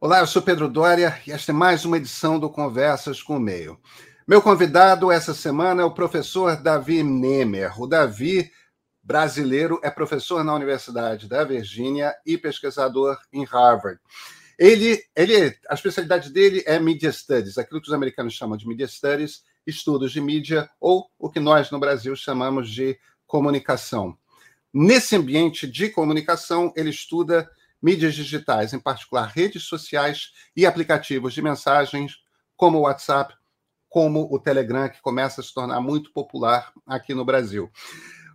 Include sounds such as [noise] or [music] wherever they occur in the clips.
Olá, eu sou Pedro Dória e esta é mais uma edição do Conversas com o Meio. Meu convidado essa semana é o professor Davi Nemer. O Davi, brasileiro, é professor na Universidade da Virgínia e pesquisador em Harvard. Ele, ele, a especialidade dele é Media Studies, aquilo que os americanos chamam de Media Studies, estudos de mídia, ou o que nós no Brasil chamamos de comunicação. Nesse ambiente de comunicação, ele estuda mídias digitais, em particular redes sociais e aplicativos de mensagens, como o WhatsApp, como o Telegram, que começa a se tornar muito popular aqui no Brasil.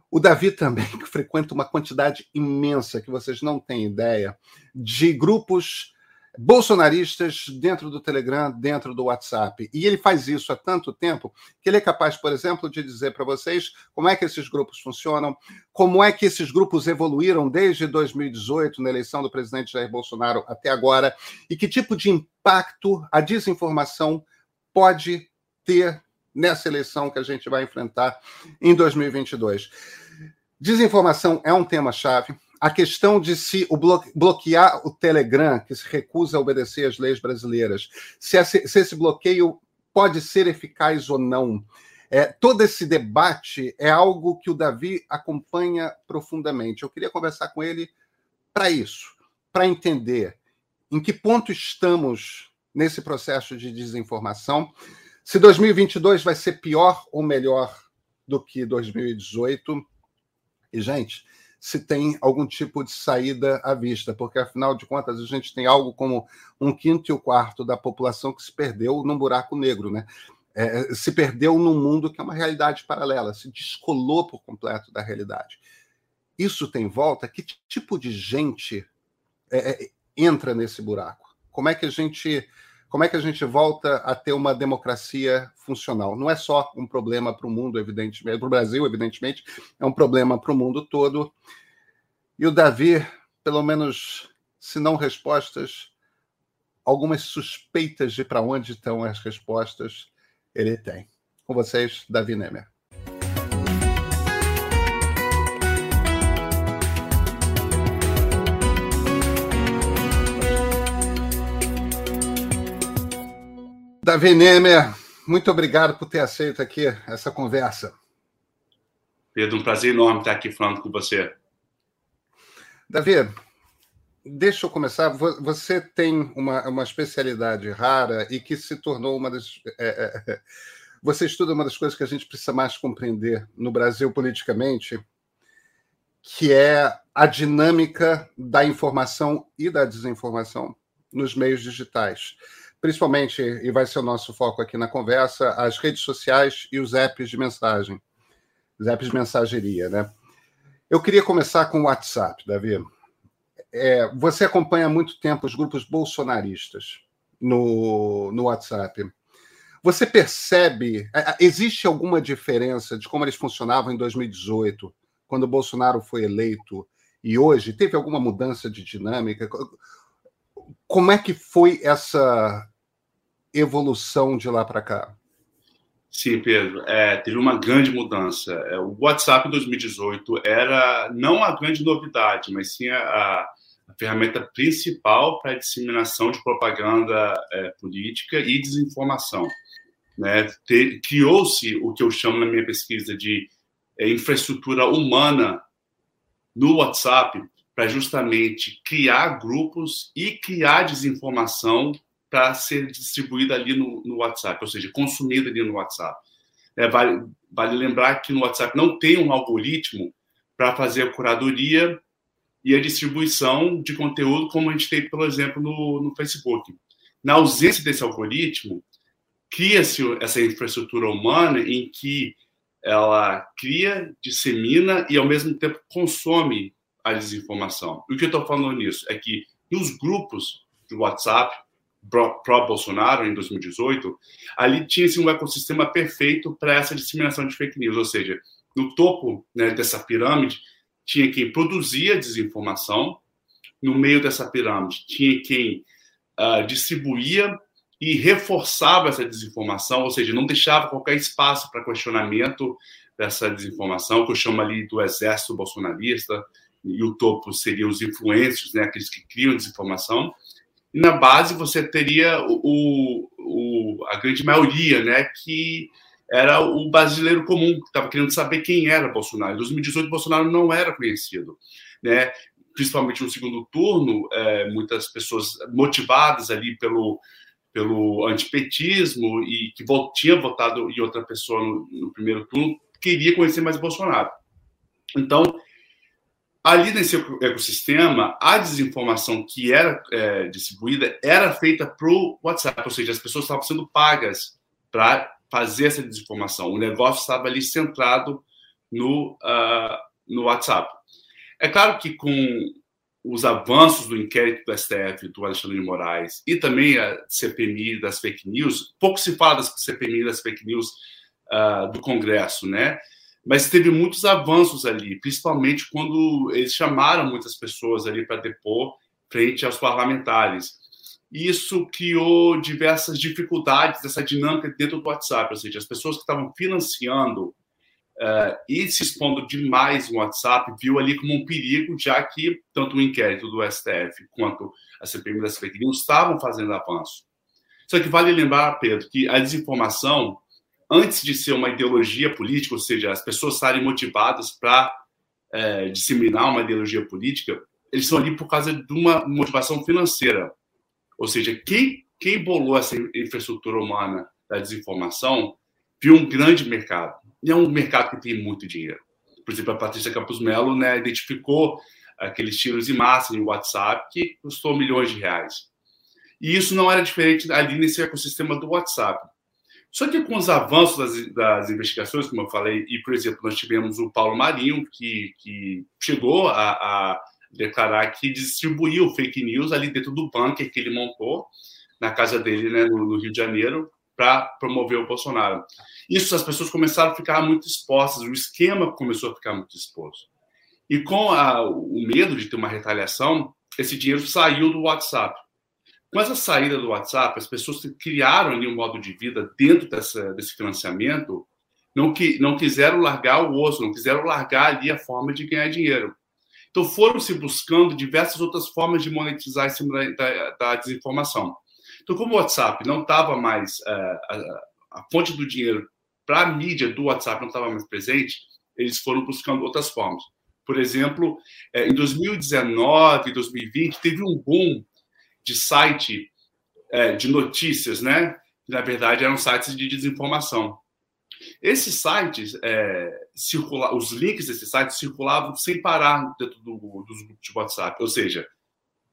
O Davi também [laughs] frequenta uma quantidade imensa, que vocês não têm ideia, de grupos bolsonaristas dentro do Telegram, dentro do WhatsApp. E ele faz isso há tanto tempo que ele é capaz, por exemplo, de dizer para vocês como é que esses grupos funcionam, como é que esses grupos evoluíram desde 2018, na eleição do presidente Jair Bolsonaro até agora, e que tipo de impacto a desinformação pode ter nessa eleição que a gente vai enfrentar em 2022. Desinformação é um tema-chave a questão de se o bloquear o Telegram, que se recusa a obedecer às leis brasileiras, se esse, se esse bloqueio pode ser eficaz ou não. É, todo esse debate é algo que o Davi acompanha profundamente. Eu queria conversar com ele para isso, para entender em que ponto estamos nesse processo de desinformação, se 2022 vai ser pior ou melhor do que 2018. E, gente, se tem algum tipo de saída à vista, porque afinal de contas a gente tem algo como um quinto e o um quarto da população que se perdeu num buraco negro, né? É, se perdeu num mundo que é uma realidade paralela, se descolou por completo da realidade. Isso tem volta? Que tipo de gente é, é, entra nesse buraco? Como é que a gente como é que a gente volta a ter uma democracia funcional? Não é só um problema para o mundo, evidentemente, para o Brasil, evidentemente, é um problema para o mundo todo. E o Davi, pelo menos, se não respostas, algumas suspeitas de para onde estão as respostas, ele tem. Com vocês, Davi Nemer. Davi Nemer, muito obrigado por ter aceito aqui essa conversa. Pedro, um prazer enorme estar aqui falando com você. Davi, deixa eu começar. Você tem uma, uma especialidade rara e que se tornou uma das. É, é, é, você estuda uma das coisas que a gente precisa mais compreender no Brasil politicamente, que é a dinâmica da informação e da desinformação nos meios digitais principalmente, e vai ser o nosso foco aqui na conversa, as redes sociais e os apps de mensagem, os apps de mensageria, né? Eu queria começar com o WhatsApp, Davi. É, você acompanha há muito tempo os grupos bolsonaristas no, no WhatsApp. Você percebe, é, é, existe alguma diferença de como eles funcionavam em 2018, quando o Bolsonaro foi eleito, e hoje? Teve alguma mudança de dinâmica? Como é que foi essa evolução de lá para cá? Sim, Pedro, é, teve uma grande mudança. É, o WhatsApp em 2018 era não a grande novidade, mas sim a, a ferramenta principal para a disseminação de propaganda é, política e desinformação. Né? Criou-se o que eu chamo na minha pesquisa de é, infraestrutura humana no WhatsApp para justamente criar grupos e criar desinformação para ser distribuída ali no, no, WhatsApp, ou seja, consumida ali no WhatsApp. É, vale, vale lembrar que no WhatsApp não tem um algoritmo para fazer a curadoria e a distribuição de conteúdo, como a gente tem, por exemplo, no, no Facebook. Na ausência desse algoritmo, cria-se essa infraestrutura humana em que ela cria, dissemina e, ao mesmo tempo, consome a desinformação. E o que eu estou falando nisso é que nos grupos de WhatsApp, pró-Bolsonaro, em 2018, ali tinha-se um ecossistema perfeito para essa disseminação de fake news, ou seja, no topo né, dessa pirâmide tinha quem produzia desinformação, no meio dessa pirâmide tinha quem uh, distribuía e reforçava essa desinformação, ou seja, não deixava qualquer espaço para questionamento dessa desinformação, que eu chamo ali do exército bolsonarista, e o topo seriam os influencers, né, aqueles que criam desinformação, e na base você teria o, o, a grande maioria, né, que era o brasileiro comum, que estava querendo saber quem era Bolsonaro. Em 2018, Bolsonaro não era conhecido, né? principalmente no segundo turno, é, muitas pessoas motivadas ali pelo, pelo antipetismo e que tinha votado em outra pessoa no, no primeiro turno, queria conhecer mais Bolsonaro. Então, ali nesse ecossistema, a desinformação que era é, distribuída era feita para o WhatsApp, ou seja, as pessoas estavam sendo pagas para fazer essa desinformação. O negócio estava ali centrado no, uh, no WhatsApp. É claro que com os avanços do inquérito do STF, do Alexandre de Moraes, e também a CPMI das fake news, pouco se fala das CPMI das fake news uh, do Congresso, né? Mas teve muitos avanços ali, principalmente quando eles chamaram muitas pessoas ali para depor frente aos parlamentares. Isso criou diversas dificuldades dessa dinâmica dentro do WhatsApp, ou seja, as pessoas que estavam financiando uh, e se expondo demais no WhatsApp viu ali como um perigo, já que tanto o inquérito do STF quanto a CPMI das fake news estavam fazendo avanço. Só que vale lembrar, Pedro, que a desinformação antes de ser uma ideologia política, ou seja, as pessoas estarem motivadas para é, disseminar uma ideologia política, eles estão ali por causa de uma motivação financeira. Ou seja, quem, quem bolou essa infraestrutura humana da desinformação viu um grande mercado. E é um mercado que tem muito dinheiro. Por exemplo, a Patrícia Campos Melo né, identificou aqueles tiros em massa no WhatsApp que custou milhões de reais. E isso não era diferente ali nesse ecossistema do WhatsApp. Só que com os avanços das, das, investigações, como eu falei, e, por exemplo, nós tivemos o Paulo Marinho, que, que chegou a, a declarar que distribuiu fake news ali dentro do bunker que ele montou na casa dele, né, no, no Rio de Janeiro, para promover o Bolsonaro. Isso as pessoas começaram a ficar muito expostas, o esquema começou a ficar muito exposto. E com a, o medo de ter uma retaliação, esse dinheiro saiu do WhatsApp. Com essa saída do WhatsApp, as pessoas criaram ali um modo de vida dentro dessa, desse financiamento não, que, não quiseram largar o osso, não quiseram largar ali a forma de ganhar dinheiro. Então foram se buscando diversas outras formas de monetizar cima da, da, desinformação. Então, como o WhatsApp não estava mais, uh, a, a, fonte do dinheiro para a mídia do WhatsApp não estava mais presente, eles foram buscando outras formas. Por exemplo, eh, em 2019, 2020, teve um boom de site é, de notícias, né? Que, na verdade, eram sites de desinformação. Esses sites, é, circula, os links desses sites circulavam sem parar dentro do, dos grupos de WhatsApp. Ou seja,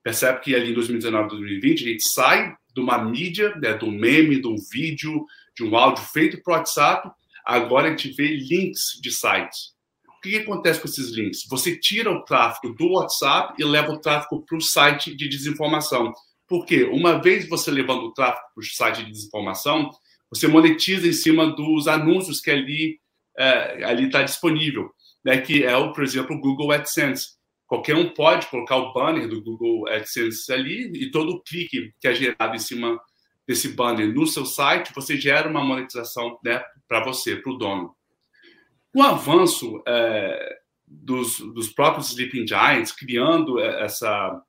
percebe que ali em 2019, 2020, a gente sai de uma mídia, né, meme, de um vídeo, de um áudio feito para o WhatsApp, agora a gente vê links de sites. O que, acontece com esses links? Você tira o tráfego do WhatsApp e leva o tráfego para o site de desinformação. Por quê? Uma vez você levando o tráfego para o site de desinformação, você monetiza em cima dos anúncios que ali é, ali está disponível, né? Que é o, por exemplo, o Google AdSense. Qualquer um pode colocar o banner do Google AdSense ali e todo o clique que é gerado em cima desse banner no seu site, você gera uma monetização né, para você, para o dono. O avanço é, dos, dos, próprios Sleeping Giants, criando é, essa,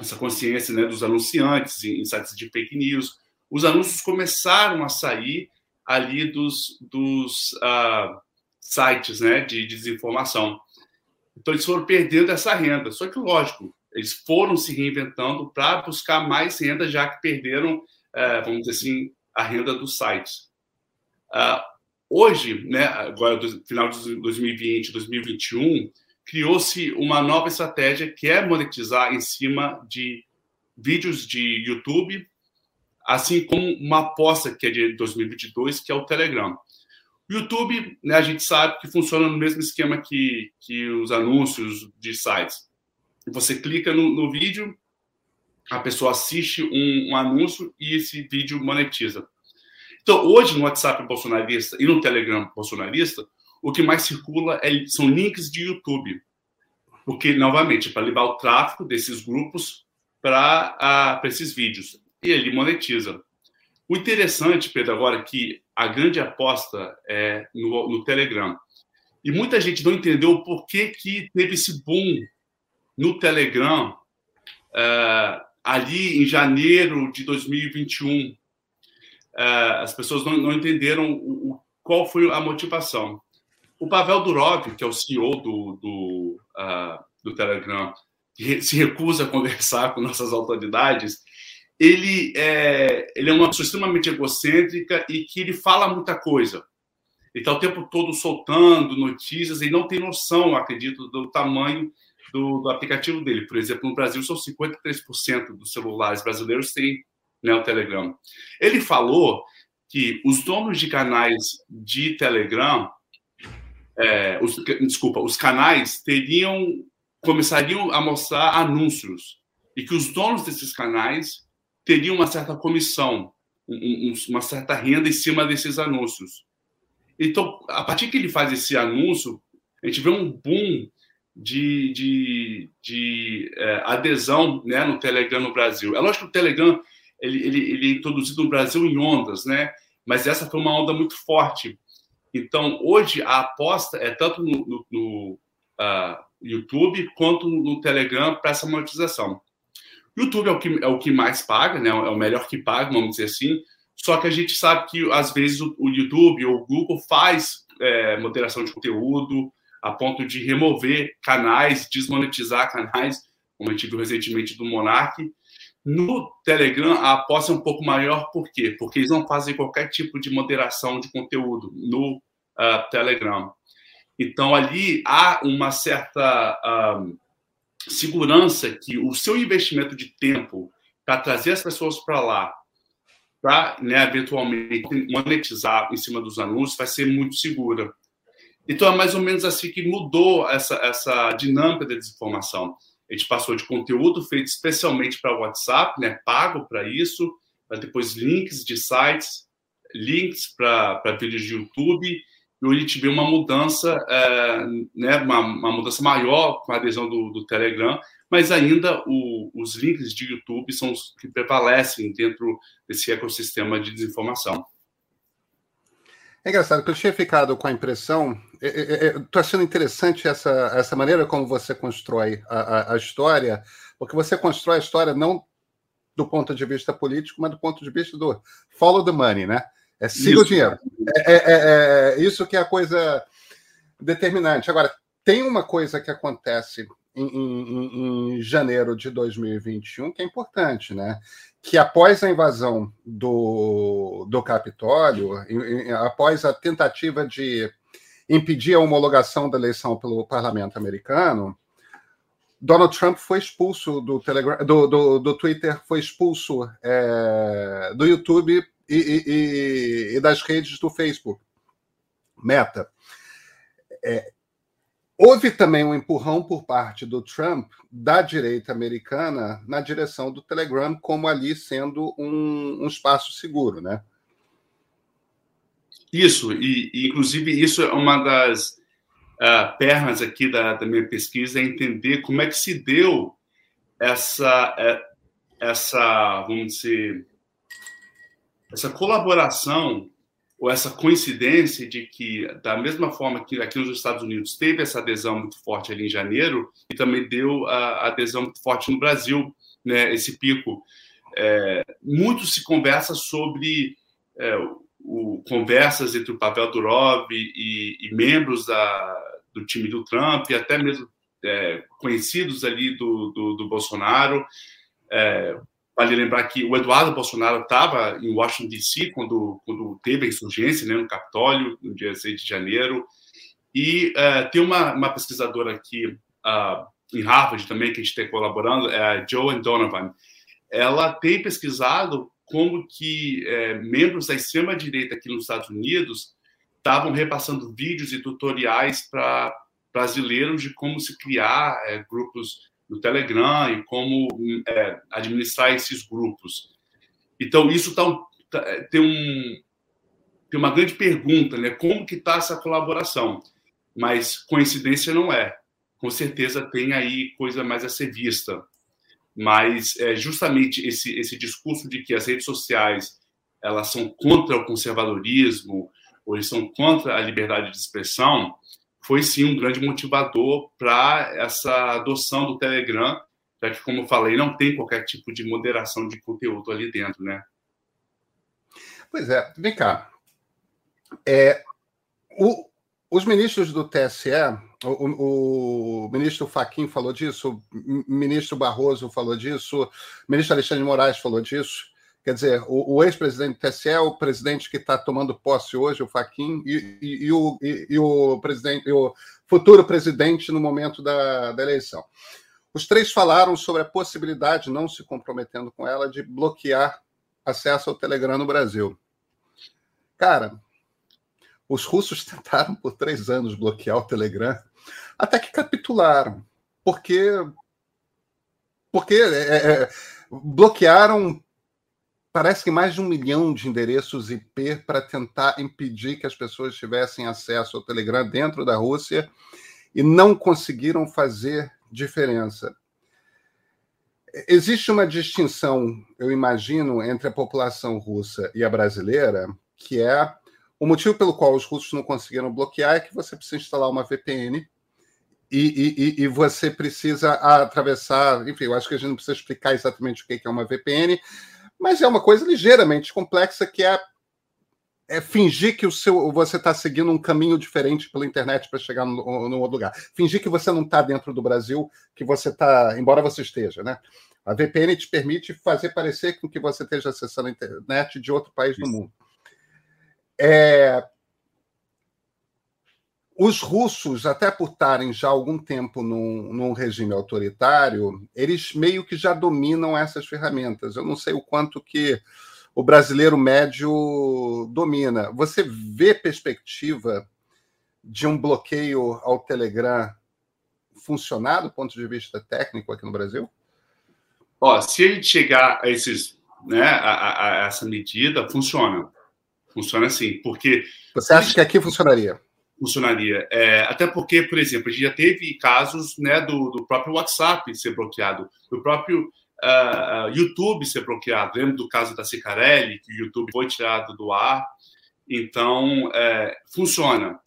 essa consciência né, dos anunciantes em, em sites de fake news, os anúncios começaram a sair ali dos, dos uh, sites né, de, de desinformação. Então, eles foram perdendo essa renda. Só que, lógico, eles foram se reinventando para buscar mais renda, já que perderam, uh, vamos dizer assim, a renda dos sites. Uh, Hoje, né, agora do final de 2020, 2021, criou-se uma nova estratégia que é monetizar em cima de vídeos de YouTube, assim como uma aposta que é de 2022, que é o Telegram. O YouTube, né, a gente sabe que funciona no mesmo esquema que, que os anúncios de sites. Você clica no, no vídeo, a pessoa assiste um, um anúncio e esse vídeo monetiza. Então, hoje, no WhatsApp bolsonarista e no Telegram bolsonarista, o que mais circula é, são links de YouTube. Porque, novamente, para levar o tráfego desses grupos para esses vídeos. E ele monetiza. O interessante, Pedro, agora é que a grande aposta é no, no Telegram. E muita gente não entendeu o porquê que teve esse boom no Telegram uh, ali em janeiro de 2021, é, as pessoas não, não entenderam o, qual foi a motivação. O Pavel Durov, que é o CEO do, do, uh, do Telegram, que se recusa a [laughs] conversar com nossas autoridades, ele é, ele é uma pessoa extremamente egocêntrica e que ele fala muita coisa. Ele está o tempo todo soltando notícias e não tem noção, acredito, do tamanho do, do, aplicativo dele. Por exemplo, no Brasil, são 53% dos celulares brasileiros têm né, o Telegram. Ele falou que os donos de canais de Telegram, é, os, desculpa, os canais teriam começariam a mostrar anúncios e que os donos desses canais teriam uma certa comissão, um, uma certa renda em cima desses anúncios. Então, a partir que ele faz esse anúncio, a gente vê um boom de, de, de é, adesão né, no Telegram no Brasil. É lógico que o Telegram ele, ele, ele é introduzido no Brasil em ondas, né? mas essa foi uma onda muito forte. Então, hoje, a aposta é tanto no, no, no uh, YouTube quanto no Telegram para essa monetização. YouTube é o, que, é o que mais paga, né? é o melhor que paga, vamos dizer assim, só que a gente sabe que, às vezes, o, o YouTube ou o Google faz é, moderação de conteúdo a ponto de remover canais, desmonetizar canais, como a gente viu recentemente do Monark. No Telegram, a aposta é um pouco maior, por quê? Porque eles não fazem qualquer tipo de moderação de conteúdo no uh, Telegram. Então, ali há uma certa uh, segurança que o seu investimento de tempo para trazer as pessoas para lá, para né, eventualmente monetizar em cima dos anúncios, vai ser muito segura. Então, é mais ou menos assim que mudou essa, essa dinâmica da desinformação. A gente passou de conteúdo feito especialmente para WhatsApp, né, pago para isso, depois links de sites, links para vídeos de YouTube, e hoje a gente vê uma mudança, é, né, uma, uma, mudança maior com a adesão do, do Telegram, mas ainda o, os links de YouTube são os que prevalecem dentro desse ecossistema de desinformação. É engraçado que eu tinha ficado com a impressão. Estou achando interessante essa, essa maneira como você constrói a, a, a, história, porque você constrói a história não do ponto de vista político, mas do ponto de vista do follow the money, né? É siga isso. o dinheiro. É, é, é, é, isso que é a coisa determinante. Agora, tem uma coisa que acontece em, em, em janeiro de 2021 que é importante, né? Que após a invasão do, do Capitólio, após a tentativa de impedir a homologação da eleição pelo parlamento americano, Donald Trump foi expulso do, Telegram, do, do, do Twitter, foi expulso é, do YouTube e, e, e, das redes do Facebook. Meta. É, Houve também um empurrão por parte do Trump da direita americana na direção do Telegram, como ali sendo um, um espaço seguro, né? Isso, e, inclusive isso é uma das uh, pernas aqui da, da, minha pesquisa, é entender como é que se deu essa, é, essa vamos dizer, essa colaboração ou essa coincidência de que, da mesma forma que aqui nos Estados Unidos teve essa adesão muito forte ali em janeiro, e também deu a adesão muito forte no Brasil, né, esse pico. É, muito se conversa sobre é, o, conversas entre o Pavel Durov e, e membros da, do time do Trump, e até mesmo é, conhecidos ali do, do, do Bolsonaro. Vale lembrar que o Eduardo Bolsonaro estava em Washington, D.C., quando, quando teve a insurgência né, no Capitólio, no dia 6 de janeiro. E uh, tem uma, uma pesquisadora aqui uh, em Harvard também, que a gente está colaborando, é a Joan Donovan. Ela tem pesquisado como que é, membros da extrema-direita aqui nos Estados Unidos estavam repassando vídeos e tutoriais para brasileiros de como se criar é, grupos no Telegram e como é, administrar esses grupos. Então, isso tá, tá, tem, um, tem uma grande pergunta, né? Como que está essa colaboração? Mas coincidência não é. Com certeza tem aí coisa mais a ser vista. Mas é, justamente esse, esse discurso de que as redes sociais elas são contra o conservadorismo ou eles são contra a liberdade de expressão, foi sim um grande motivador para essa adoção do Telegram já que, como eu falei, não tem qualquer tipo de moderação de conteúdo ali dentro, né? Pois é, vem cá. É, o, os ministros do TSE, o, o, ministro Faquim falou disso, o ministro Barroso falou disso, o ministro Alexandre de Moraes falou disso. Quer dizer, o, o ex-presidente TSE, o presidente que está tomando posse hoje, o Faquim, e, e, e o, e, o presidente, o futuro presidente no momento da, da eleição. Os três falaram sobre a possibilidade, não se comprometendo com ela, de bloquear acesso ao Telegram no Brasil. Cara, os russos [laughs] tentaram por três anos bloquear o Telegram, até que capitularam, porque porque é, é, bloquearam parece que mais de um milhão de endereços IP para tentar impedir que as pessoas tivessem acesso ao Telegram dentro da Rússia e não conseguiram fazer diferença. Existe uma distinção, eu imagino, entre a população russa e a brasileira, que é o motivo pelo qual os russos não conseguiram bloquear é que você precisa instalar uma VPN e, e, e, você precisa atravessar. Enfim, eu acho que a gente não precisa explicar exatamente o que é uma VPN, mas é uma coisa ligeiramente complexa que é, é fingir que o seu, você está seguindo um caminho diferente pela internet para chegar no, outro lugar. Fingir que você não está dentro do Brasil, que você está, embora você esteja, né? A VPN te permite fazer parecer com que você esteja acessando a internet de outro país Isso. do mundo. É, os russos, até por estarem já há algum tempo num, num, regime autoritário, eles meio que já dominam essas ferramentas. Eu não sei o quanto que o brasileiro médio domina. Você vê perspectiva de um bloqueio ao Telegram funcionar do ponto de vista técnico aqui no Brasil? Ó, se ele chegar a esses, né, a, a, a essa medida, funciona. Funciona assim, porque. Você acha que aqui funcionaria? Funcionaria. É, até porque, por exemplo, a gente já teve casos né, do, do próprio WhatsApp ser bloqueado, do próprio uh, YouTube ser bloqueado. Lembro do caso da Cicarelli, que o YouTube foi tirado do ar. Então, é, funciona.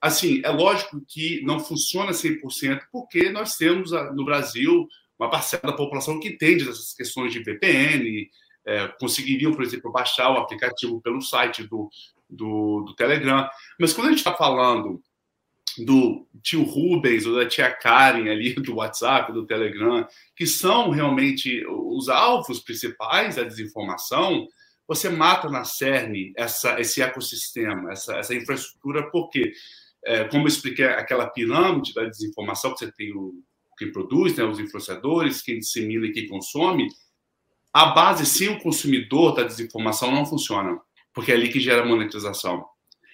Assim, é lógico que não funciona 100%, porque nós temos no Brasil uma parcela da população que entende essas questões de VPN, é, conseguiriam, por exemplo, baixar o aplicativo pelo site do, do, do Telegram. Mas quando a gente está falando do tio Rubens ou da tia Karen ali [laughs] do WhatsApp, do Telegram, que são realmente os alvos principais da desinformação, você mata na cerne essa, esse ecossistema, essa, essa infraestrutura, porque, é, como eu expliquei, aquela pirâmide da desinformação, que você tem o quem produz, né, os influenciadores, quem dissemina e quem consome, a base sem o consumidor da desinformação não funciona, porque é ali que gera monetização.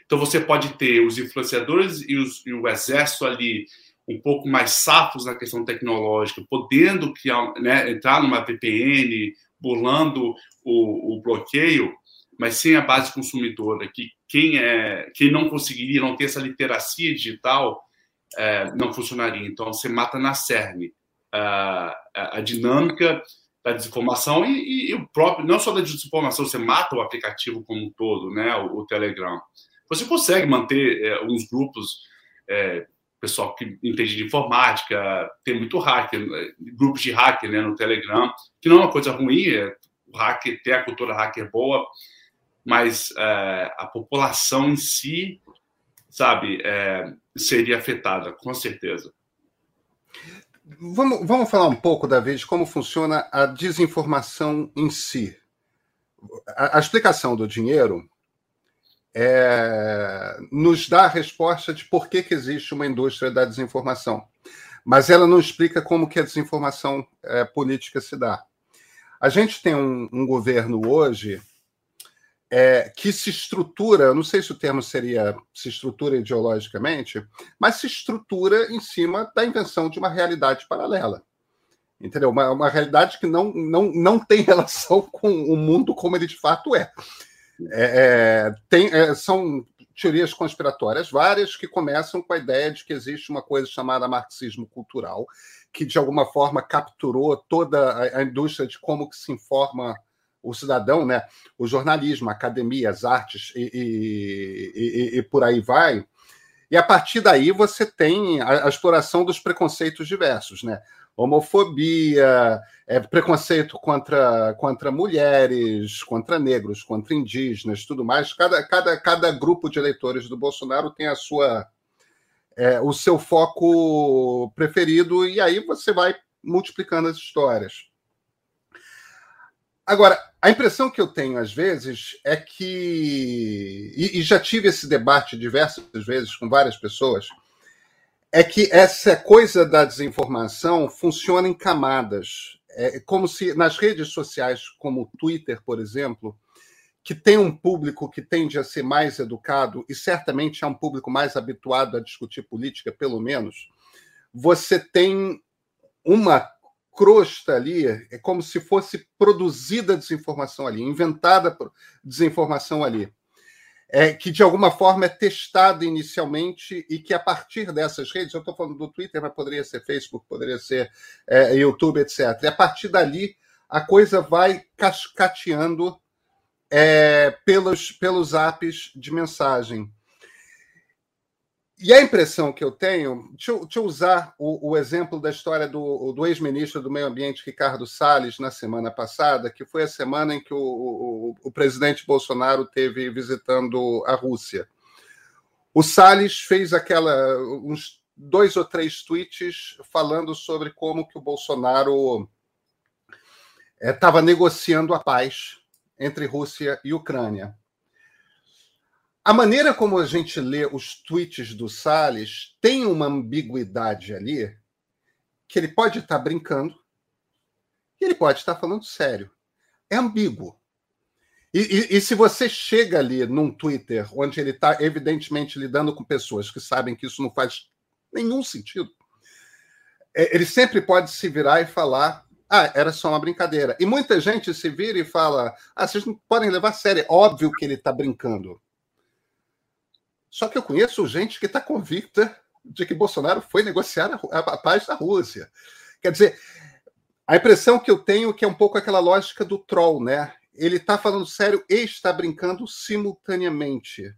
Então você pode ter os influenciadores e, os, e o exército ali um pouco mais safos na questão tecnológica, podendo criar, né, entrar numa VPN, burlando o, o, bloqueio, mas sem a base consumidora, que quem, é, quem não conseguiria, não ter essa literacia digital, é, não funcionaria. Então você mata na cerne a, a, a dinâmica da desinformação e, e, o próprio, não só da desinformação, você mata o aplicativo como um todo, né, o, o Telegram. Você consegue manter é, uns grupos, é, pessoal que entende de informática, tem muito hacker, é, grupos de hacker né, no Telegram, que não é uma coisa ruim, é, o hacker, ter a cultura hacker boa, mas é, a população em si, sabe, é, seria afetada, com certeza. Vamos, vamos falar um pouco, David, de como funciona a desinformação em si. A, a explicação do dinheiro é, nos dá a resposta de por que, que existe uma indústria da desinformação, mas ela não explica como que a desinformação é, política se dá. A gente tem um, um governo hoje é, que se estrutura, não sei se o termo seria se estrutura ideologicamente, mas se estrutura em cima da invenção de uma realidade paralela. Entendeu? Uma, uma realidade que não, não, não tem [laughs] relação com o mundo como ele de fato é. é, é tem, é, são teorias conspiratórias várias que começam com a ideia de que existe uma coisa chamada marxismo cultural, que de alguma forma capturou toda a, a indústria de como que se informa o cidadão, né? o jornalismo, a academia, as artes e, e, e, e, por aí vai. E a partir daí você tem a, a, exploração dos preconceitos diversos. Né? homofobia, é, preconceito contra, contra mulheres, contra negros, contra indígenas, tudo mais. Cada, cada, cada grupo de eleitores do Bolsonaro tem a sua é, o seu foco preferido e aí você vai multiplicando as histórias. Agora, a impressão que eu tenho às vezes é que e, e já tive esse debate diversas vezes com várias pessoas é que essa coisa da desinformação funciona em camadas. É como se nas redes sociais, como o Twitter, por exemplo, que tem um público que tende a ser mais educado e certamente é um público mais habituado a discutir política, pelo menos, você tem uma crosta ali, é como se fosse produzida desinformação ali, inventada desinformação ali é, que de alguma forma é testada inicialmente e que a partir dessas redes, eu estou falando do Twitter, mas poderia ser Facebook, poderia ser é, YouTube, etc. E a partir dali a coisa vai cascateando é, pelos, pelos apps de mensagem. E a impressão que eu tenho, deixa eu, deixa eu usar o, o, exemplo da história do, do ex-ministro do Meio Ambiente, Ricardo Salles, na semana passada, que foi a semana em que o, o, o presidente Bolsonaro teve visitando a Rússia. O Salles fez aquela uns dois ou três tweets falando sobre como que o Bolsonaro estava eh, é, negociando a paz entre Rússia e Ucrânia. A maneira como a gente lê os tweets do Salles tem uma ambiguidade ali que ele pode estar brincando e ele pode estar falando sério. É ambíguo. E, e, e se você chega ali num Twitter onde ele está evidentemente lidando com pessoas que sabem que isso não faz nenhum sentido, é, ele sempre pode se virar e falar: ah, era só uma brincadeira. E muita gente se vira e fala: ah, vocês não podem levar a sério. É óbvio que ele está brincando. Só que eu conheço gente que está convicta de que Bolsonaro foi negociar a, paz da Rússia. Quer dizer, a impressão que eu tenho é que é um pouco aquela lógica do troll, né? Ele está falando sério e está brincando simultaneamente.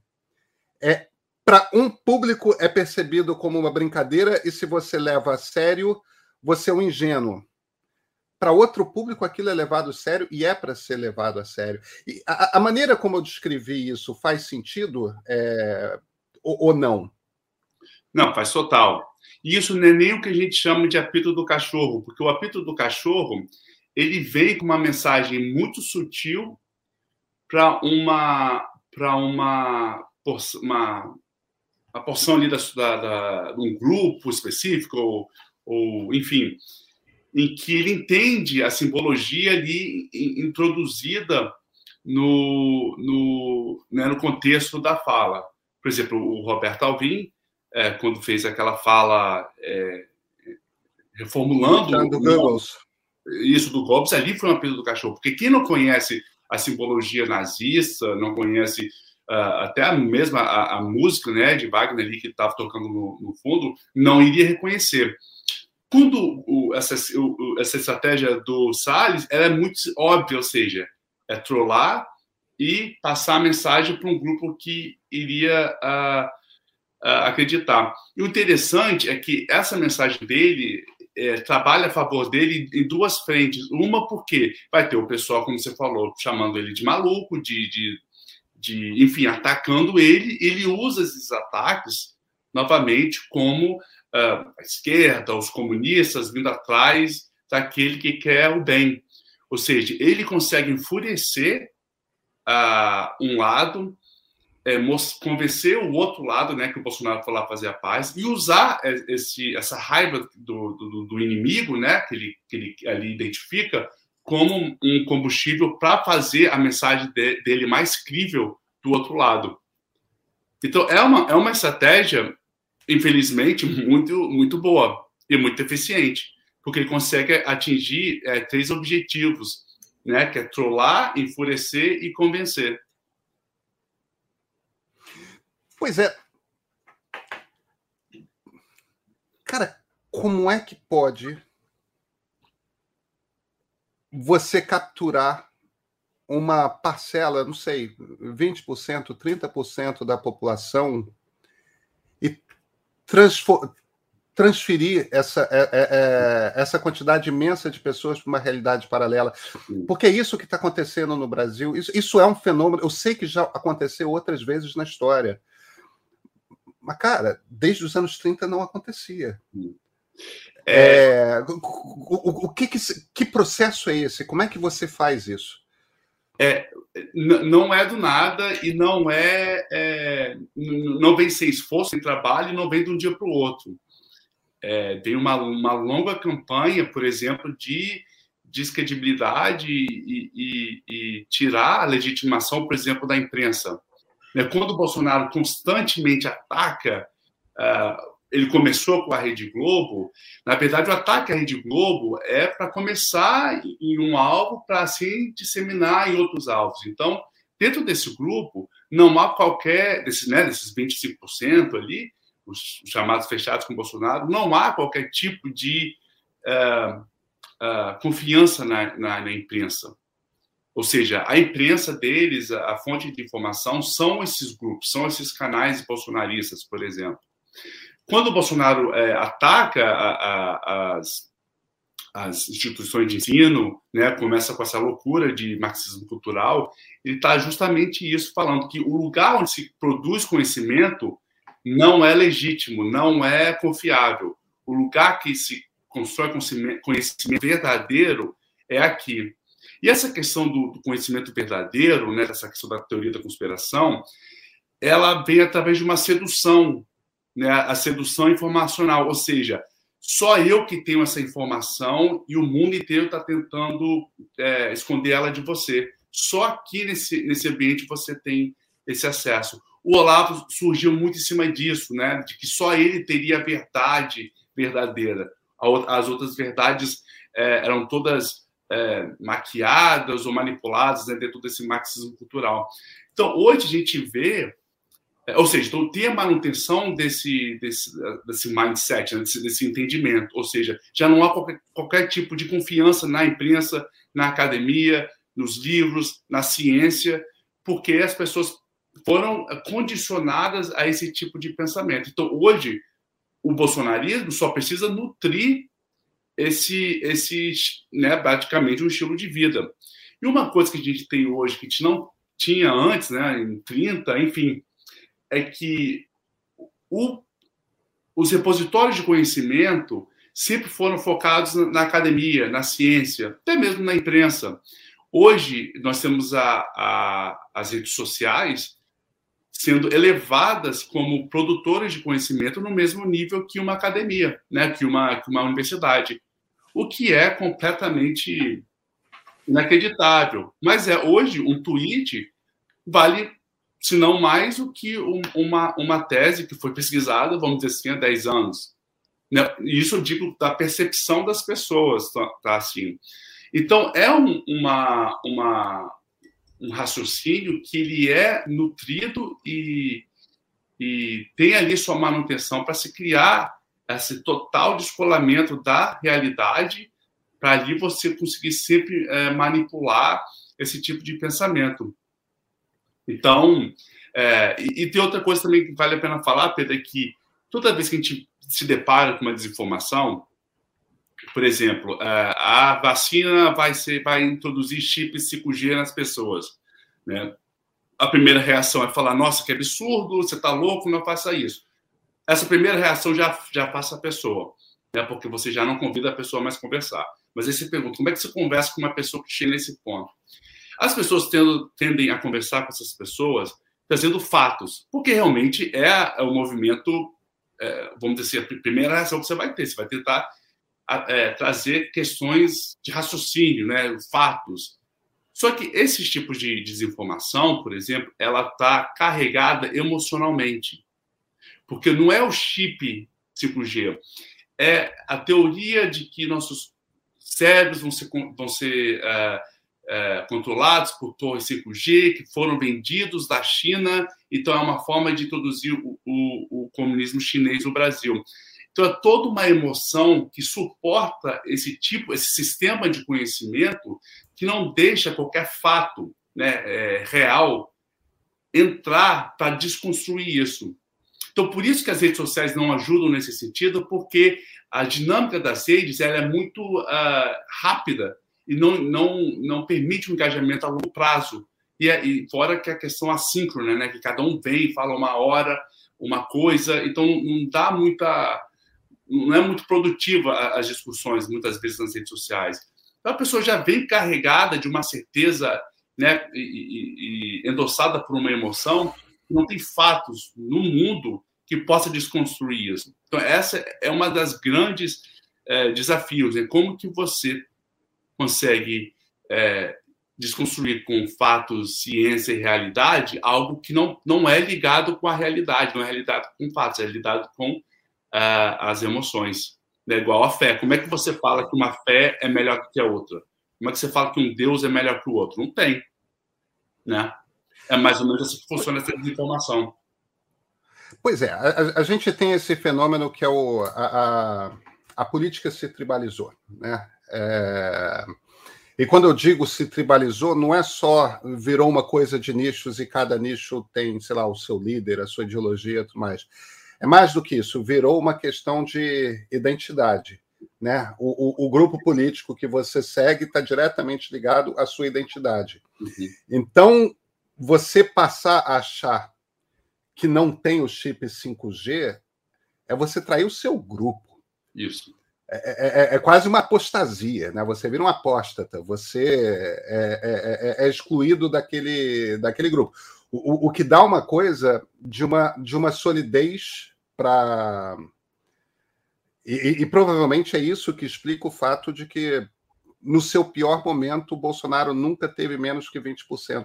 É para um público é percebido como uma brincadeira e se você leva a sério, você é um ingênuo. Para outro público, aquilo é levado a sério e é para ser levado a sério. E a, a, maneira como eu descrevi isso faz sentido é, ou, ou não? Não, faz total. E isso não é nem o que a gente chama de apito do cachorro, porque o apito do cachorro ele vem com uma mensagem muito sutil para uma para uma, uma uma porção ali da, da, de um grupo específico ou, ou enfim em que ele entende a simbologia ali introduzida no, no, né, no contexto da fala. Por exemplo, o Roberto Alvim, é, quando fez aquela fala é, reformulando. Do Goebbels. Isso do Goebbels, ali foi uma perda do cachorro. Porque quem não conhece a simbologia nazista, não conhece uh, até a mesma a, a, música né, de Wagner ali que estava tocando no, no, fundo, não iria reconhecer. Quando o, essa, o, essa estratégia do Salles ela é muito óbvia, ou seja, é trollar e passar a mensagem para um grupo que iria uh, uh, acreditar. E o interessante é que essa mensagem dele é, trabalha a favor dele em duas frentes. Uma, porque vai ter o pessoal, como você falou, chamando ele de maluco, de, de, de enfim, atacando ele. Ele usa esses ataques novamente como uh, a esquerda, os comunistas vindo atrás daquele que quer o bem. Ou seja, ele consegue enfurecer uh, um lado, é, convencer o outro lado, né, que o Bolsonaro foi lá fazer a paz, e usar esse, essa raiva do, do, do inimigo, né, que ele, que ele ali identifica, como um combustível para fazer a mensagem de, dele mais crível do outro lado. Então, é uma, é uma estratégia, infelizmente, muito, muito boa e muito eficiente, porque ele consegue atingir é, três objetivos né? Que é trollar, enfurecer e convencer. Pois é. Cara, como é que pode você capturar uma parcela, não sei, 20%, 30% da população e transferir essa, é, é, é, essa quantidade imensa de pessoas para uma realidade paralela. Porque é isso que está acontecendo no Brasil. Isso, isso é um fenômeno. Eu sei que já aconteceu outras vezes na história. Mas, cara, desde os anos 30 não acontecia. É... o, o, o que, que, que processo é esse? Como é que você faz isso? É, não é do nada e não é, é, não vem sem esforço, sem trabalho, e não vem de um dia para o outro. É, tem uma, uma longa campanha, por exemplo, de descredibilidade e, e, e, tirar a legitimação, por exemplo, da imprensa. Né, quando o Bolsonaro constantemente ataca, uh, ele começou com a Rede Globo, na verdade, o ataque à Rede Globo é para começar em um alvo para assim disseminar em outros alvos. Então, dentro desse grupo, não há qualquer, desses, né, desses 25% ali, os chamados fechados com Bolsonaro, não há qualquer tipo de uh, uh, confiança na, na, na, imprensa. Ou seja, a imprensa deles, a, a, fonte de informação, são esses grupos, são esses canais bolsonaristas, por exemplo. Quando o Bolsonaro é, ataca a, a, as, as instituições de ensino, né, começa com essa loucura de marxismo cultural, ele está justamente isso falando que o lugar onde se produz conhecimento não é legítimo, não é confiável. O lugar que se constrói conhecimento verdadeiro é aqui. E essa questão do, conhecimento verdadeiro, né, dessa questão da teoria da conspiração, ela vem através de uma sedução, né, a sedução informacional, ou seja, só eu que tenho essa informação e o mundo inteiro está tentando é, esconder ela de você. Só aqui nesse, nesse ambiente você tem esse acesso o Olavo surgiu muito em cima disso, né? De que só ele teria a verdade verdadeira. As outras verdades é, eram todas é, maquiadas ou manipuladas né, dentro desse marxismo cultural. Então, hoje a gente vê, é, ou seja, então, tem a manutenção desse, desse, desse mindset, né, desse, desse, entendimento, ou seja, já não há qualquer, qualquer tipo de confiança na imprensa, na academia, nos livros, na ciência, porque as pessoas foram condicionadas a esse tipo de pensamento. Então, hoje, o bolsonarismo só precisa nutrir esse, esse né, praticamente um estilo de vida. E uma coisa que a gente tem hoje, que a gente não tinha antes, né, em 30, enfim, é que o, os repositórios de conhecimento sempre foram focados na academia, na ciência, até mesmo na imprensa. Hoje, nós temos a, a, as redes sociais sendo elevadas como produtores de conhecimento no mesmo nível que uma academia, né, que uma, que uma universidade, o que é completamente inacreditável. Mas é hoje um tweet vale, se não mais, do que um, uma, uma tese que foi pesquisada, vamos dizer assim, há 10 anos. Né? Isso eu digo da percepção das pessoas, tá, tá assim. Então, é um, uma, uma, um raciocínio que ele é nutrido e, e tem ali sua manutenção para se criar esse total descolamento da realidade para ali você conseguir sempre é, manipular esse tipo de pensamento. Então, é, e, e, tem outra coisa também que vale a pena falar, Pedro, é que toda vez que a gente se depara com uma desinformação, por exemplo, a vacina vai, ser, vai introduzir chip 5G nas pessoas. Né? A primeira reação é falar: nossa, que absurdo, você está louco, não faça isso. Essa primeira reação já, já passa a pessoa, né? porque você já não convida a pessoa mais a conversar. Mas aí você pergunta: como é que você conversa com uma pessoa que chega nesse ponto? As pessoas tendo, tendem a conversar com essas pessoas trazendo fatos, porque realmente é o movimento, é, vamos dizer assim, a primeira reação que você vai ter. Você vai tentar é, trazer questões de raciocínio, né, fatos. Só que esses tipos de desinformação, por exemplo, ela está carregada emocionalmente. Porque não é o chip 5G, é a teoria de que nossos cérebros vão ser, vão ser uh, uh, controlados por torres 5G que foram vendidos da China, então é uma forma de introduzir o, o, o comunismo chinês no Brasil. Então, é toda uma emoção que suporta esse tipo, esse sistema de conhecimento que não deixa qualquer fato né, é, real entrar para desconstruir isso. Então, por isso que as redes sociais não ajudam nesse sentido, porque a dinâmica das redes ela é muito uh, rápida e não, não, não permite um engajamento a longo prazo. E, é, e fora que a questão assíncrona, né? que cada um vem fala uma hora uma coisa, então não dá muita. Não é muito produtiva as discussões, muitas vezes, nas redes sociais. Então a pessoa já vem carregada de uma certeza né, e, e, endossada por uma emoção, não tem fatos no mundo que possa desconstruir isso. Então essa é uma das grandes é, desafios, né? como que você consegue é, desconstruir com fatos, ciência e realidade algo que não, não é ligado com a realidade, não é ligado com fatos, é ligado com as emoções. É igual a fé. Como é que você fala que uma fé é melhor que a outra? Como é que você fala que um Deus é melhor que o outro? Não tem. Né? É mais ou menos assim que funciona essa desinformação. Pois é, a, a, gente tem esse fenômeno que é o, a, a, a política se tribalizou. Né? É, e quando eu digo se tribalizou, não é só virou uma coisa de nichos e cada nicho tem, sei lá, o seu líder, a sua ideologia e tudo mais. É mais do que isso, virou uma questão de identidade. Né? O, o, o grupo político que você segue está diretamente ligado à sua identidade. Uhum. Então, você passar a achar que não tem o chip 5G é você trair o seu grupo. Isso. É, é, é, é, quase uma apostasia, né? Você vira um apóstata, você é, é, é excluído daquele, daquele grupo. O, o, que dá uma coisa de uma, de uma solidez para. E, e, provavelmente é isso que explica o fato de que, no seu pior momento, o Bolsonaro nunca teve menos que 20%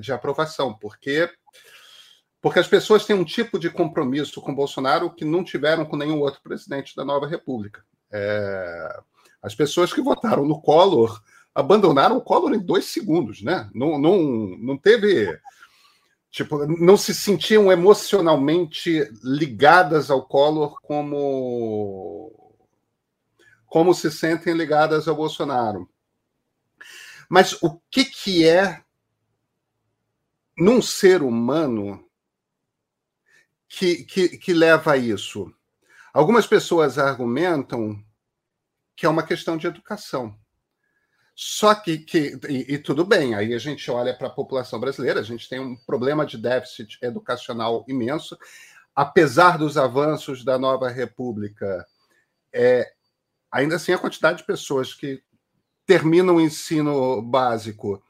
de aprovação, porque porque as pessoas têm um tipo de compromisso com Bolsonaro que não tiveram com nenhum outro presidente da nova República. É... As pessoas que votaram no Collor abandonaram o Collor em dois segundos, né? Não, não, não teve. Tipo, não se sentiam emocionalmente ligadas ao Collor como como se sentem ligadas ao Bolsonaro. Mas o que, que é num ser humano que, que, que leva a isso? Algumas pessoas argumentam que é uma questão de educação. Só que, que e, e, tudo bem, aí a gente olha para a população brasileira, a gente tem um problema de déficit educacional imenso, apesar dos avanços da nova república, é, ainda assim a quantidade de pessoas que terminam o ensino básico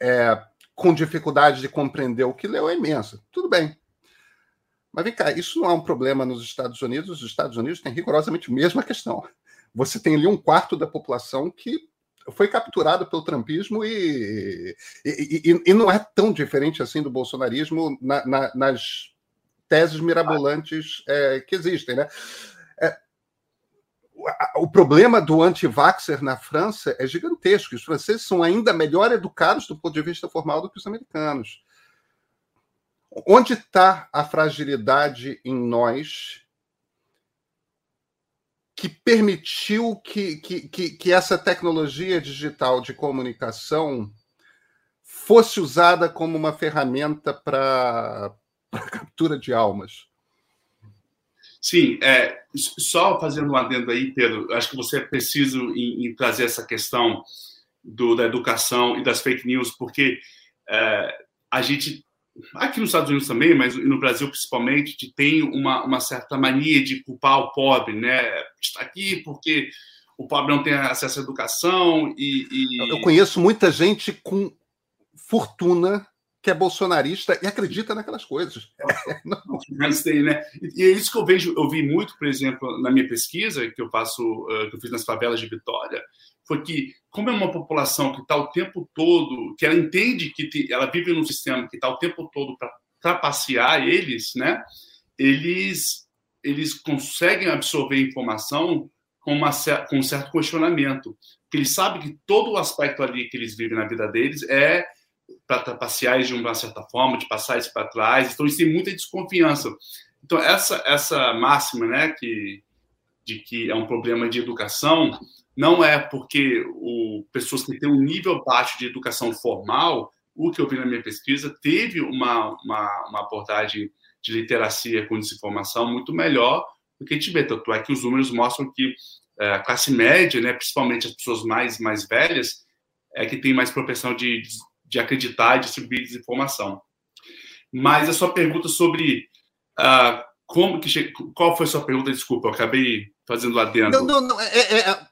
é, com dificuldade de compreender o que leu é imensa. Tudo bem, mas vem cá, isso não é um problema nos Estados Unidos. Os Estados Unidos têm rigorosamente a mesma questão. Você tem ali um quarto da população que foi capturado pelo trumpismo e, e, e, e não é tão diferente assim do bolsonarismo na, na, nas teses mirabolantes é, que existem. Né? É, o problema do anti-vaxxer na França é gigantesco. Os franceses são ainda melhor educados do ponto de vista formal do que os americanos. Onde está a fragilidade em nós que permitiu que, que, que, que essa tecnologia digital de comunicação fosse usada como uma ferramenta para captura de almas? Sim, é, só fazendo um adendo aí, Pedro, acho que você é preciso em, em trazer essa questão do, da educação e das fake news, porque é, a gente aqui nos Estados Unidos também, mas no Brasil principalmente, tem uma, uma certa mania de culpar o pobre, né? Está aqui porque o pobre não tem acesso à educação e, e... Eu conheço muita gente com fortuna que é bolsonarista e acredita naquelas coisas. Mas tem, né? E é isso que eu vejo, eu vi muito, por exemplo, na minha pesquisa que eu faço, que eu fiz nas favelas de Vitória, foi que, como é uma população que está o tempo todo, que ela entende que te, ela vive num sistema que está o tempo todo para trapacear eles, né? Eles, eles conseguem absorver informação com, uma, com um certo questionamento. Porque eles sabem que todo o aspecto ali que eles vivem na vida deles é para trapacear de uma certa forma, de passar isso para trás. Então, eles têm muita desconfiança. Então, essa, essa máxima, né, que, de que é um problema de educação, não é porque o, pessoas que têm um nível baixo de educação formal o que eu vi na minha pesquisa, teve uma, uma, uma abordagem de literacia com desinformação muito melhor do que vê. Tanto é que os números mostram que é, a classe média, né, principalmente as pessoas mais, mais velhas, é que tem mais propensão de, de acreditar e distribuir desinformação. Mas a sua pergunta sobre uh, como que che... qual foi a sua pergunta? Desculpa, eu acabei fazendo lá dentro. Não, não, não. É, é, é...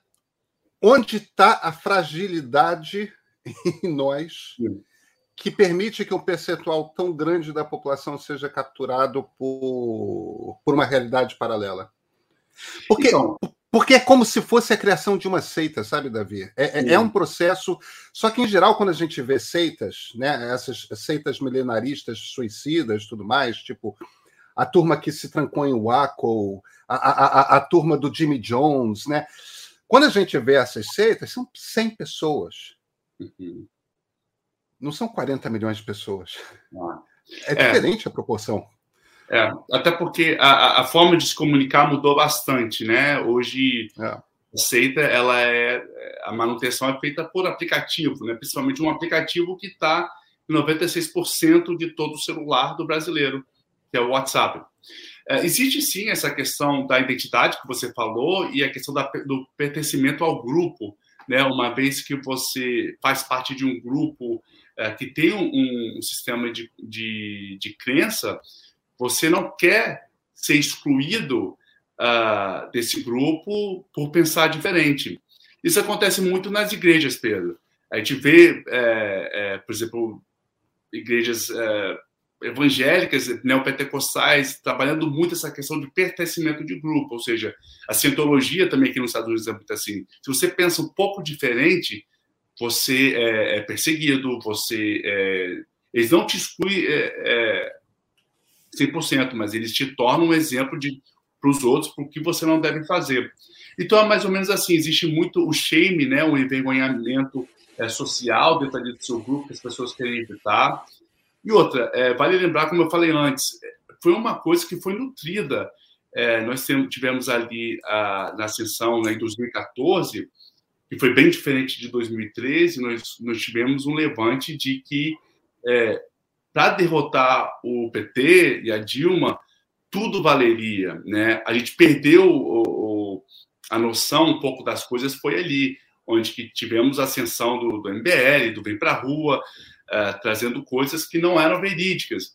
Onde está a fragilidade [laughs] em nós que permite que um percentual tão grande da população seja capturado por, por uma realidade paralela? Porque, então, porque é como se fosse a criação de uma seita, sabe, Davi? É, é, é, um processo. Só que, em geral, quando a gente vê seitas, né, essas seitas milenaristas, suicidas tudo mais, tipo a turma que se trancou em Waco, a, a, a, a turma do Jimmy Jones, né? Quando a gente vê essas seitas, são 100 pessoas. Uhum. Não são 40 milhões de pessoas. Ah. É, é diferente a proporção. É, até porque a, a, forma de se comunicar mudou bastante, né? Hoje é. a seita, ela é a manutenção é feita por aplicativo, né? Principalmente um aplicativo que está em 96% de todo o celular do brasileiro, que é o WhatsApp. É, existe sim essa questão da identidade que você falou e a questão da, do pertencimento ao grupo, né? Uma vez que você faz parte de um grupo é, que tem um, um sistema de, de, de crença, você não quer ser excluído uh, desse grupo por pensar diferente. Isso acontece muito nas igrejas, Pedro. A gente vê, é, é, por exemplo, igrejas é, evangélicas, neopentecostais, trabalhando muito essa questão de pertencimento de grupo, ou seja, a cientologia também aqui nos Estados Unidos é muito assim. Se você pensa um pouco diferente, você é, é perseguido, você é, eles não te excluem é, é 100%, mas eles te tornam um exemplo para os outros para o que você não deve fazer. Então, é mais ou menos assim: existe muito o shame, né, o envergonhamento é, social dentro do seu grupo, que as pessoas querem evitar. E outra, é, vale lembrar, como eu falei antes, foi uma coisa que foi nutrida. É, nós tivemos ali a, na sessão né, em 2014, que foi bem diferente de 2013, nós, nós tivemos um levante de que é, para derrotar o PT e a Dilma, tudo valeria. Né? A gente perdeu o, o, a noção um pouco das coisas, foi ali, onde que tivemos a ascensão do, do MBL, do Vem para a Rua, uh, trazendo coisas que não eram verídicas.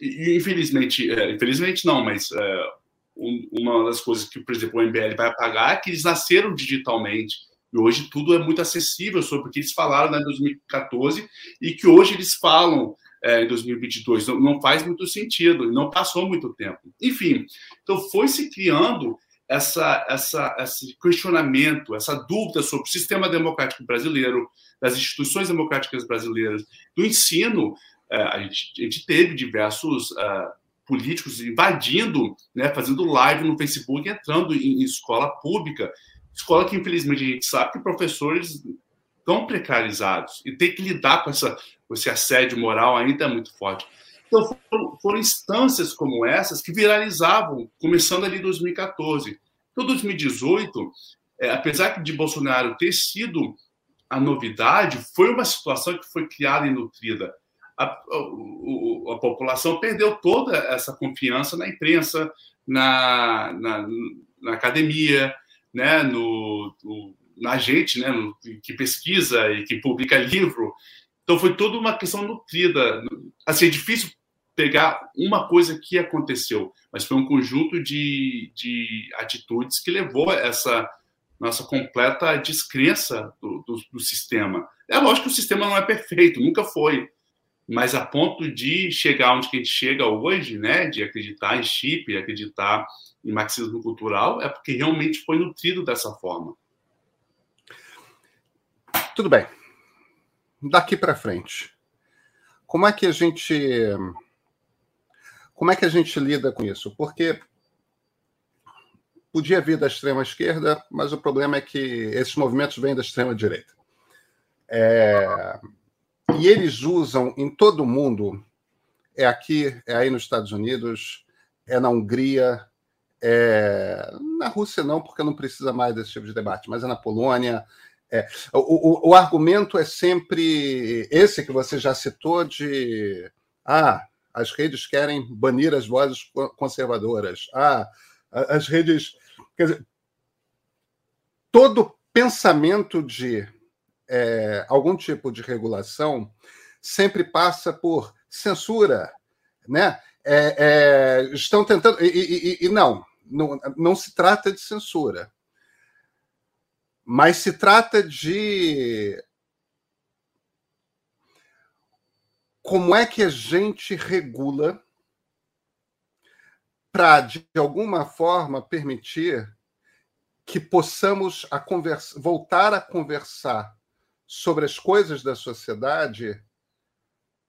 E, infelizmente, uh, infelizmente não, mas uh, um, uma das coisas que, por exemplo, o MBL vai apagar é que eles nasceram digitalmente. E hoje tudo é muito acessível sobre o que eles falaram né, em 2014 e que hoje eles falam é, em 2022. Não, não faz muito sentido, não passou muito tempo. Enfim, então foi se criando essa, essa, esse questionamento, essa dúvida sobre o sistema democrático brasileiro, das instituições democráticas brasileiras, do ensino. É, a, gente, a, gente, teve diversos uh, políticos invadindo, né, fazendo live no Facebook, entrando em, em escola pública, escola que infelizmente a gente sabe que professores estão precarizados e tem que lidar com essa esse assédio moral ainda é muito forte. Então, foram, foram, instâncias como essas que viralizavam, começando ali em 2014. Então, 2018, é, apesar de Bolsonaro ter sido a novidade, foi uma situação que foi criada e nutrida. A, a, a, população perdeu toda essa confiança na imprensa, na, na, na academia, né, no, no, na gente, né, no, que pesquisa e que publica livro. Então foi toda uma questão nutrida. Assim, é difícil pegar uma coisa que aconteceu, mas foi um conjunto de, de atitudes que levou a essa nossa completa descrença do, do, do, sistema. É lógico que o sistema não é perfeito, nunca foi, mas a ponto de chegar onde a gente chega hoje, né, de acreditar em chip, acreditar em marxismo cultural, é porque realmente foi nutrido dessa forma. Tudo bem daqui para frente? Como é que a gente como é que a gente lida com isso? Porque podia vir da extrema esquerda, mas o problema é que esses movimentos vêm da extrema direita. É... E eles usam em todo o mundo, é aqui, é aí nos Estados Unidos, é na Hungria, é... na Rússia não, porque não precisa mais desse tipo de debate, mas é na Polônia, É, o, o, o, argumento é sempre esse que você já citou de ah, as redes querem banir as vozes conservadoras. Ah, as redes. Quer dizer, todo pensamento de é, algum tipo de regulação sempre passa por censura, né? É, é, estão tentando. E, e, e, não, não, não se trata de censura, mas se trata de como é que a gente regula para, de alguma forma, permitir que possamos a conversa, voltar a conversar sobre as coisas da sociedade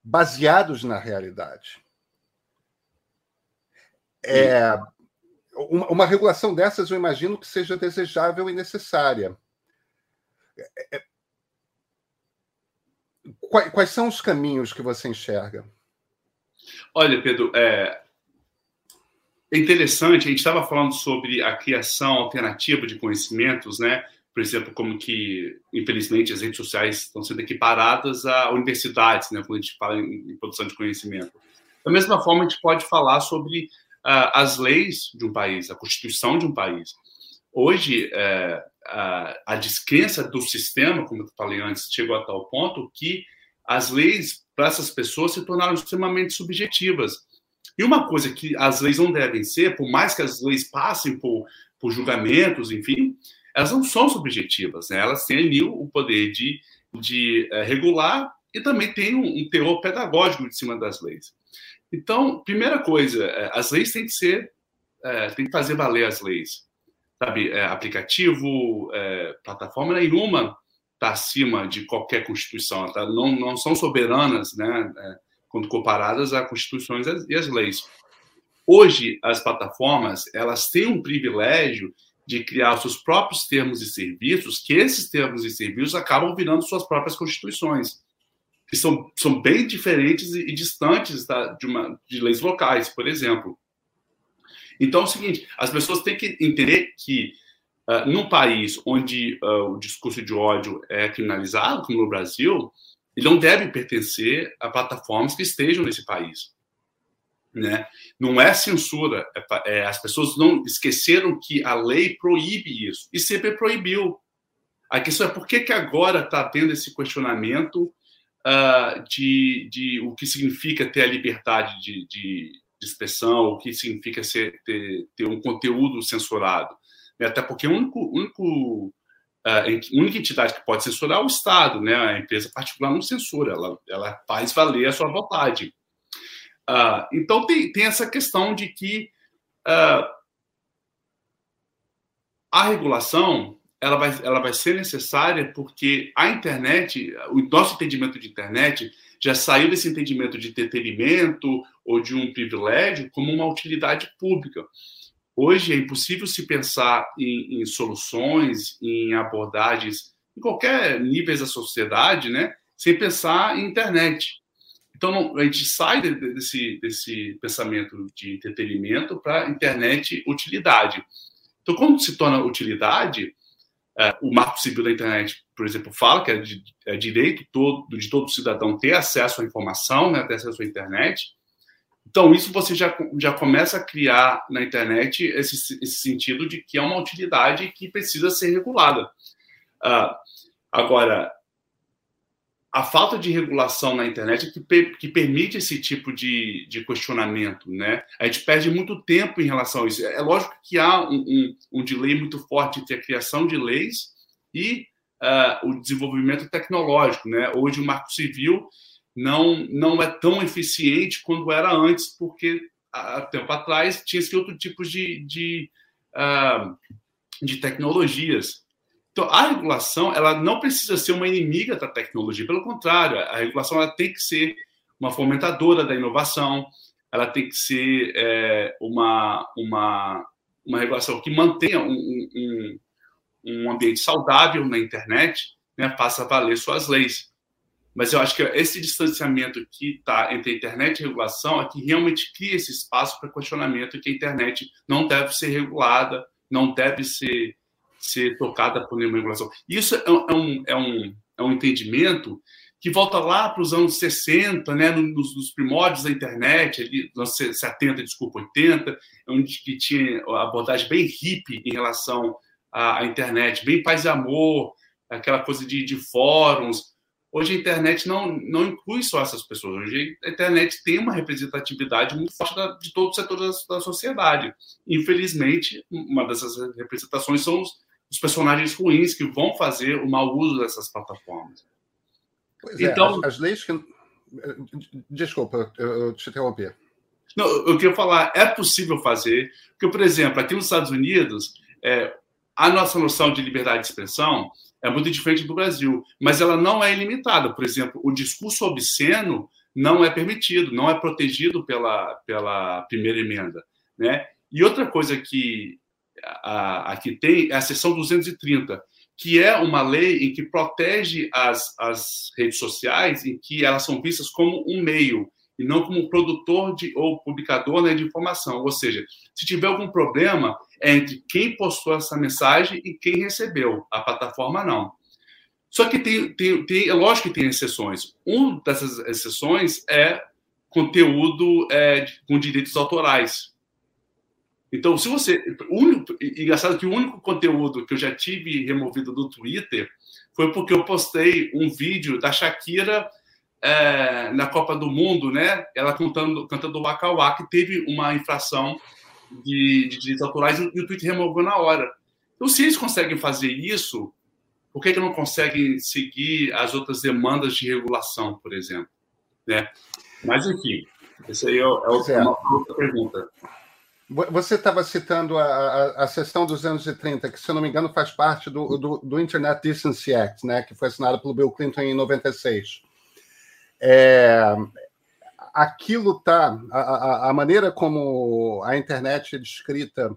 baseados na realidade. É, uma, uma, regulação dessas, eu imagino que seja desejável e necessária. É, é quais, quais, são os caminhos que você enxerga? Olha, Pedro, é, é interessante, a gente estava falando sobre a criação alternativa de conhecimentos, né? Por exemplo, como que, infelizmente, as redes sociais estão sendo equiparadas a universidades, né? Quando a gente fala em, produção de conhecimento. Da mesma forma, a gente pode falar sobre uh, as leis de um país, a constituição de um país. Hoje, uh, a, a descrença do sistema, como eu falei antes, chegou a tal ponto que as leis para essas pessoas se tornaram extremamente subjetivas. E uma coisa que as leis não devem ser, por mais que as leis passem por, por julgamentos, enfim, elas não são subjetivas, né? elas têm o poder de, de é, regular e também tem um, um, teor pedagógico de cima das leis. Então, primeira coisa, é, as leis têm que ser, é, que fazer valer as leis sabe, é, aplicativo, é, plataforma nenhuma está acima de qualquer constituição, tá? não, não são soberanas, né, é, quando comparadas a constituições e as leis. Hoje, as plataformas elas têm um privilégio de criar seus próprios termos e serviços, que esses termos e serviços acabam virando suas próprias constituições, que são, são bem diferentes e, e distantes da, de, uma, de leis locais, por exemplo. Então é o seguinte: as pessoas têm que entender que uh, num país onde uh, o discurso de ódio é criminalizado, como no Brasil, ele não deve pertencer a plataformas que estejam nesse país. Né? Não é censura, é, é, as pessoas não esqueceram que a lei proíbe isso e sempre proibiu. A questão é por que, que agora está tendo esse questionamento uh, de, de o que significa ter a liberdade de, de, de expressão, o que significa ser, ter, ter um conteúdo censurado. Né? Até porque o único, único a única entidade que pode censurar é o Estado, né? A empresa particular não censura, ela, ela faz valer a sua vontade. Uh, então tem, tem essa questão de que uh, a regulação ela vai, ela vai ser necessária porque a internet, o nosso entendimento de internet já saiu desse entendimento de entretenimento ou de um privilégio como uma utilidade pública. Hoje é impossível se pensar em, em soluções, em abordagens, em qualquer nível da sociedade, né, sem pensar em internet. Então, a gente sai desse, desse pensamento de entretenimento para internet utilidade. Então, quando se torna utilidade, é, o Marco Civil da Internet, por exemplo, fala que é, de, é direito todo, de todo cidadão ter acesso à informação, né, ter acesso à internet. Então, isso você já, já começa a criar na internet esse, esse sentido de que é uma utilidade que precisa ser regulada. Uh, agora, a falta de regulação na internet é que, que permite esse tipo de, de, questionamento, né? A gente perde muito tempo em relação a isso. É lógico que há um, um, um delay muito forte entre a criação de leis e uh, o desenvolvimento tecnológico, né? Hoje o Marco Civil não não é tão eficiente quanto era antes, porque há tempo atrás tinha esse outro tipo de, de, uh, de tecnologias então, a regulação ela não precisa ser uma inimiga da tecnologia, pelo contrário, a regulação ela tem que ser uma fomentadora da inovação, ela tem que ser é, uma, uma, uma regulação que mantenha um, um, um ambiente saudável na internet, né, faça valer suas leis. Mas eu acho que esse distanciamento que está entre a internet e a regulação é que realmente cria esse espaço para questionamento que a internet não deve ser regulada, não deve ser ser tocada por nenhuma regulação. Isso é um, é um, é um entendimento que volta lá para os anos 60, né, nos, nos, primórdios da internet, ali, anos 70, desculpa, 80, onde que tinha abordagem bem hippie em relação à, à internet, bem paz e amor, aquela coisa de, de fóruns. Hoje a internet não, não inclui só essas pessoas. Hoje a internet tem uma representatividade muito forte da, de todos os setores da, da, sociedade. Infelizmente, uma dessas representações são os, os personagens ruins que vão fazer o mau uso dessas plataformas. Pois é, então, as, as leis que. Desculpa, eu te interrompi. Não, eu queria falar, é possível fazer, porque, por exemplo, aqui nos Estados Unidos, é, a nossa noção de liberdade de expressão é muito diferente do Brasil, mas ela não é ilimitada. Por exemplo, o discurso obsceno não é permitido, não é protegido pela, pela primeira emenda. Né? E outra coisa que aqui tem é a seção 230, que é uma lei em que protege as, as redes sociais, em que elas são vistas como um meio e não como um produtor de, ou publicador né, de informação. Ou seja, se tiver algum problema, entre quem postou essa mensagem e quem recebeu, a plataforma não. Só que tem, tem, tem é lógico que tem exceções. Uma dessas exceções é conteúdo é, com direitos autorais. Então, se você. Único, engraçado que o único conteúdo que eu já tive removido do Twitter foi porque eu postei um vídeo da Shakira é, na Copa do Mundo, né? Ela cantando, cantando o Waka que teve uma infração de, de direitos autorais e o Twitter removeu na hora. Então, se eles conseguem fazer isso, por que, que não conseguem seguir as outras demandas de regulação, por exemplo? Né? Mas, enfim, essa aí é, é uma outra pergunta. Você estava citando a, a, a sessão dos anos 30, que, se eu não me engano, faz parte do, do, do, Internet Decency Act, né, que foi assinado pelo Bill Clinton em 96. É, aquilo tá. A, a, maneira como a internet é descrita,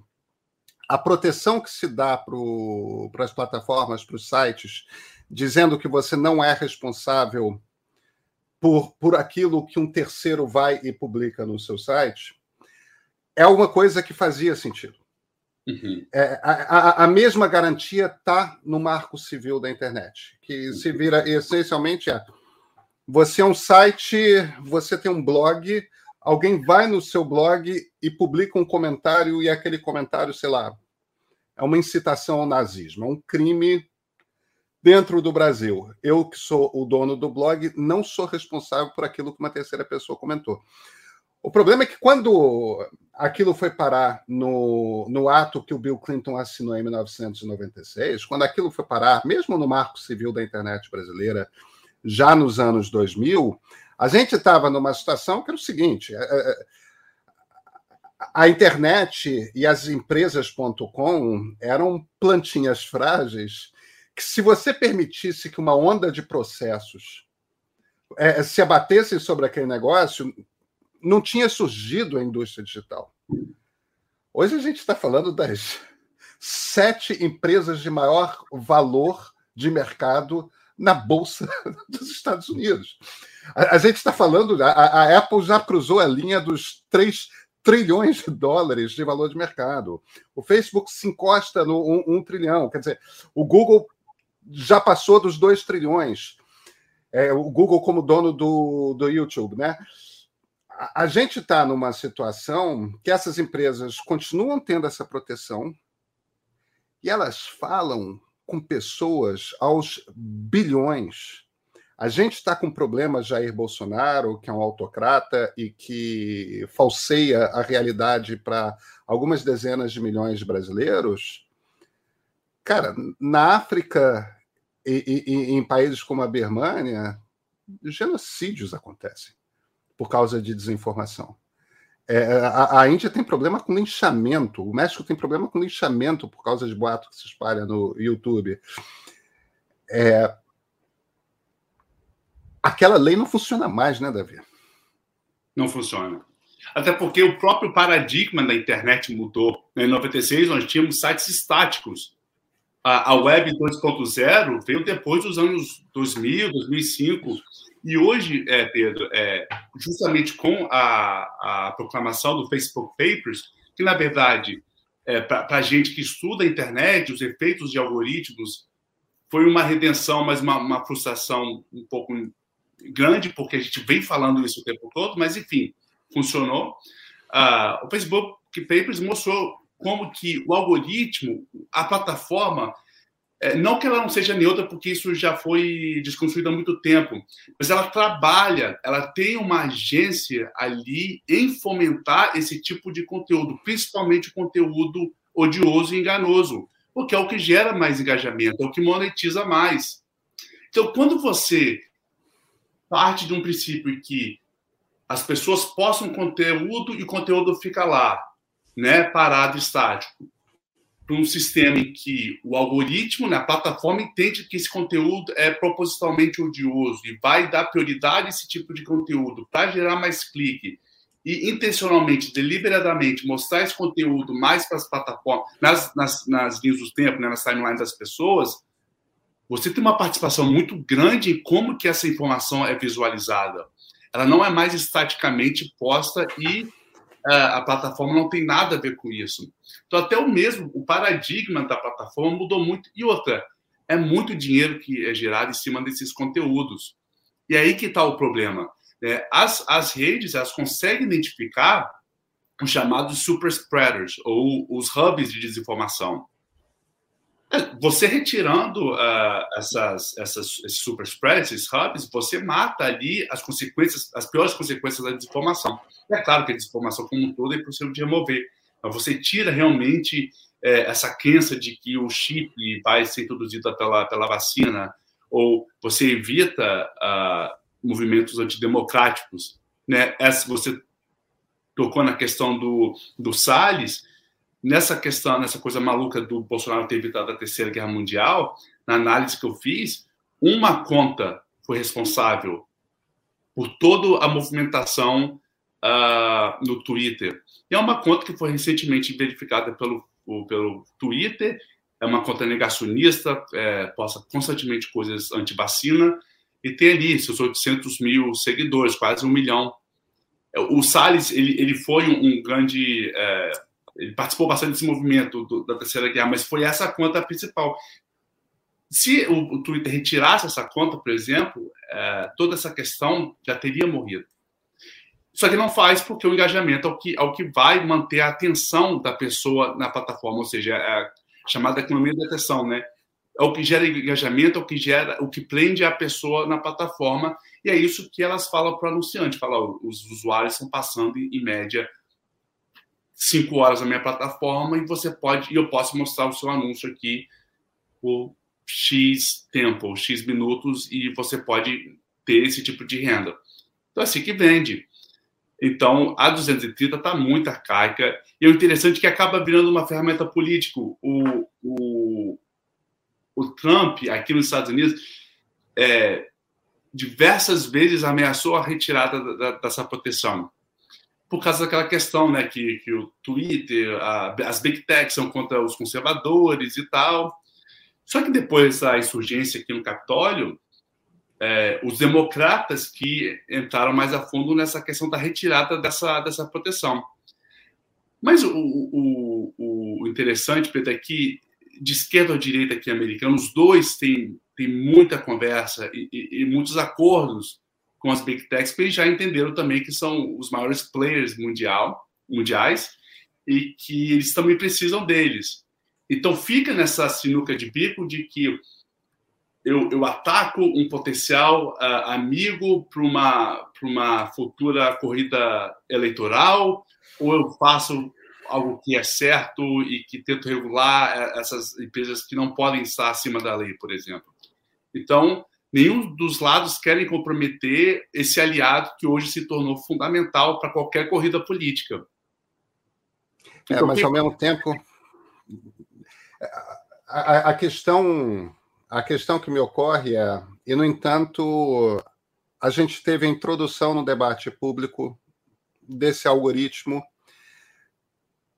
a proteção que se dá para as plataformas, para os sites, dizendo que você não é responsável por, por aquilo que um terceiro vai e publica no seu site é uma coisa que fazia sentido. Uhum. É, a, a, mesma garantia está no marco civil da internet, que se vira essencialmente é você é um site, você tem um blog, alguém vai no seu blog e publica um comentário, e aquele comentário, sei lá, é uma incitação ao nazismo, é um crime dentro do Brasil. Eu, que sou o dono do blog, não sou responsável por aquilo que uma terceira pessoa comentou. O problema é que quando aquilo foi parar no, no ato que o Bill Clinton assinou em 1996, quando aquilo foi parar, mesmo no marco civil da internet brasileira, já nos anos 2000, a gente estava numa situação que era o seguinte: é, é, a internet e as empresas.com eram plantinhas frágeis que, se você permitisse que uma onda de processos é, se abatesse sobre aquele negócio, não tinha surgido a indústria digital. Hoje a gente está falando das sete empresas de maior valor de mercado na Bolsa [laughs] dos Estados Unidos. A, a gente está falando, a, a, Apple já cruzou a linha dos 3 trilhões de dólares de valor de mercado. O Facebook se encosta no 1 um, um trilhão. Quer dizer, o Google já passou dos 2 trilhões. É, o Google como dono do, do YouTube, né? a gente está numa situação que essas empresas continuam tendo essa proteção e elas falam com pessoas aos bilhões. A gente está com problema Jair Bolsonaro, que é um autocrata e que falseia a realidade para algumas dezenas de milhões de brasileiros. Cara, na África e, e, e em países como a Birmânia, genocídios acontecem por causa de desinformação. É, a, a, Índia tem problema com linchamento, o México tem problema com linchamento por causa de boato que se espalha no YouTube. É, aquela lei não funciona mais, né, Davi? Não funciona. Até porque o próprio paradigma da internet mudou. Em 96, nós tínhamos sites estáticos. A, a Web 2.0 veio depois dos anos 2000, 2005 e hoje, é, Pedro, é, justamente com a, a proclamação do Facebook Papers, que na verdade é, para a gente que estuda a internet, os efeitos de algoritmos, foi uma redenção, mas uma, uma, frustração um pouco grande, porque a gente vem falando isso o tempo todo, mas enfim, funcionou. Uh, o Facebook Papers mostrou como que o algoritmo, a plataforma, não que ela não seja neutra, porque isso já foi desconstruído há muito tempo, mas ela trabalha, ela tem uma agência ali em fomentar esse tipo de conteúdo, principalmente conteúdo odioso e enganoso, porque é o que gera mais engajamento, é o que monetiza mais. Então, quando você parte de um princípio que as pessoas postam conteúdo e o conteúdo fica lá, né, parado estático, para um sistema em que o algoritmo, né, a plataforma entende que esse conteúdo é propositalmente odioso e vai dar prioridade a esse tipo de conteúdo para gerar mais clique e intencionalmente, deliberadamente mostrar esse conteúdo mais para as plataformas, nas, nas, nas linhas do tempo, né, nas timelines das pessoas, você tem uma participação muito grande em como que essa informação é visualizada. Ela não é mais estaticamente posta e a plataforma não tem nada a ver com isso. Então, até o mesmo, o paradigma da plataforma mudou muito. E outra, é muito dinheiro que é gerado em cima desses conteúdos. E aí que está o problema. Né? As, as redes, elas conseguem identificar os chamados super spreaders, ou os hubs de desinformação. Você retirando uh, essas, essas, esses super spreads, esses hubs, você mata ali as consequências, as piores consequências da desinformação. É claro que a desinformação como um todo é possível de remover, mas você tira realmente é, essa crença de que o chip vai ser introduzido pela, pela vacina, ou você evita uh, movimentos antidemocráticos. Né? Essa, você tocou na questão do, do Salles, nessa questão, nessa coisa maluca do Bolsonaro ter evitado a Terceira Guerra Mundial, na análise que eu fiz, uma conta foi responsável por toda a movimentação uh, no Twitter. E é uma conta que foi recentemente verificada pelo, pelo Twitter, é uma conta negacionista, é, posta constantemente coisas anti-vacina, e tem ali seus 800 mil seguidores, quase um milhão. O Salles, ele, ele foi um, grande... É, ele participou bastante desse movimento do, da Terceira Guerra, mas foi essa conta principal. Se o, o Twitter retirasse essa conta, por exemplo, é, toda essa questão já teria morrido. Só que não faz porque o engajamento é o que, é o que vai manter a atenção da pessoa na plataforma, ou seja, é a chamada economia da atenção, né? É o que gera engajamento, é o que gera, o que prende a pessoa na plataforma, e é isso que elas falam para o anunciante, falam, os usuários estão passando em média cinco horas na minha plataforma e você pode, e eu posso mostrar o seu anúncio aqui por X tempo, X minutos, e você pode ter esse tipo de renda. Então, é assim que vende. Então, a 230 está muito arcaica. E o interessante é que acaba virando uma ferramenta política. O, o, o Trump, aqui nos Estados Unidos, é, diversas vezes ameaçou a retirada da, dessa proteção por causa daquela questão, né, que, que o Twitter, a, as big techs são contra os conservadores e tal. Só que depois da insurgência aqui no Capitólio, é, os democratas que entraram mais a fundo nessa questão da retirada dessa, dessa proteção. Mas o, o, o interessante, Pedro, é que de esquerda ou direita aqui americana, os dois têm, têm muita conversa e, e, e muitos acordos com as big techs, porque eles já entenderam também que são os maiores players mundial, mundiais e que eles também precisam deles. Então fica nessa sinuca de bico de que eu, eu ataco um potencial uh, amigo para uma, uma futura corrida eleitoral, ou eu faço algo que é certo e que tento regular eh, essas empresas que não podem estar acima da lei, por exemplo. Então, nenhum dos lados querem comprometer esse aliado que hoje se tornou fundamental para qualquer corrida política. É, então, mas ao mesmo tempo a, a, questão a questão que me ocorre é e no entanto a gente teve a introdução no debate público desse algoritmo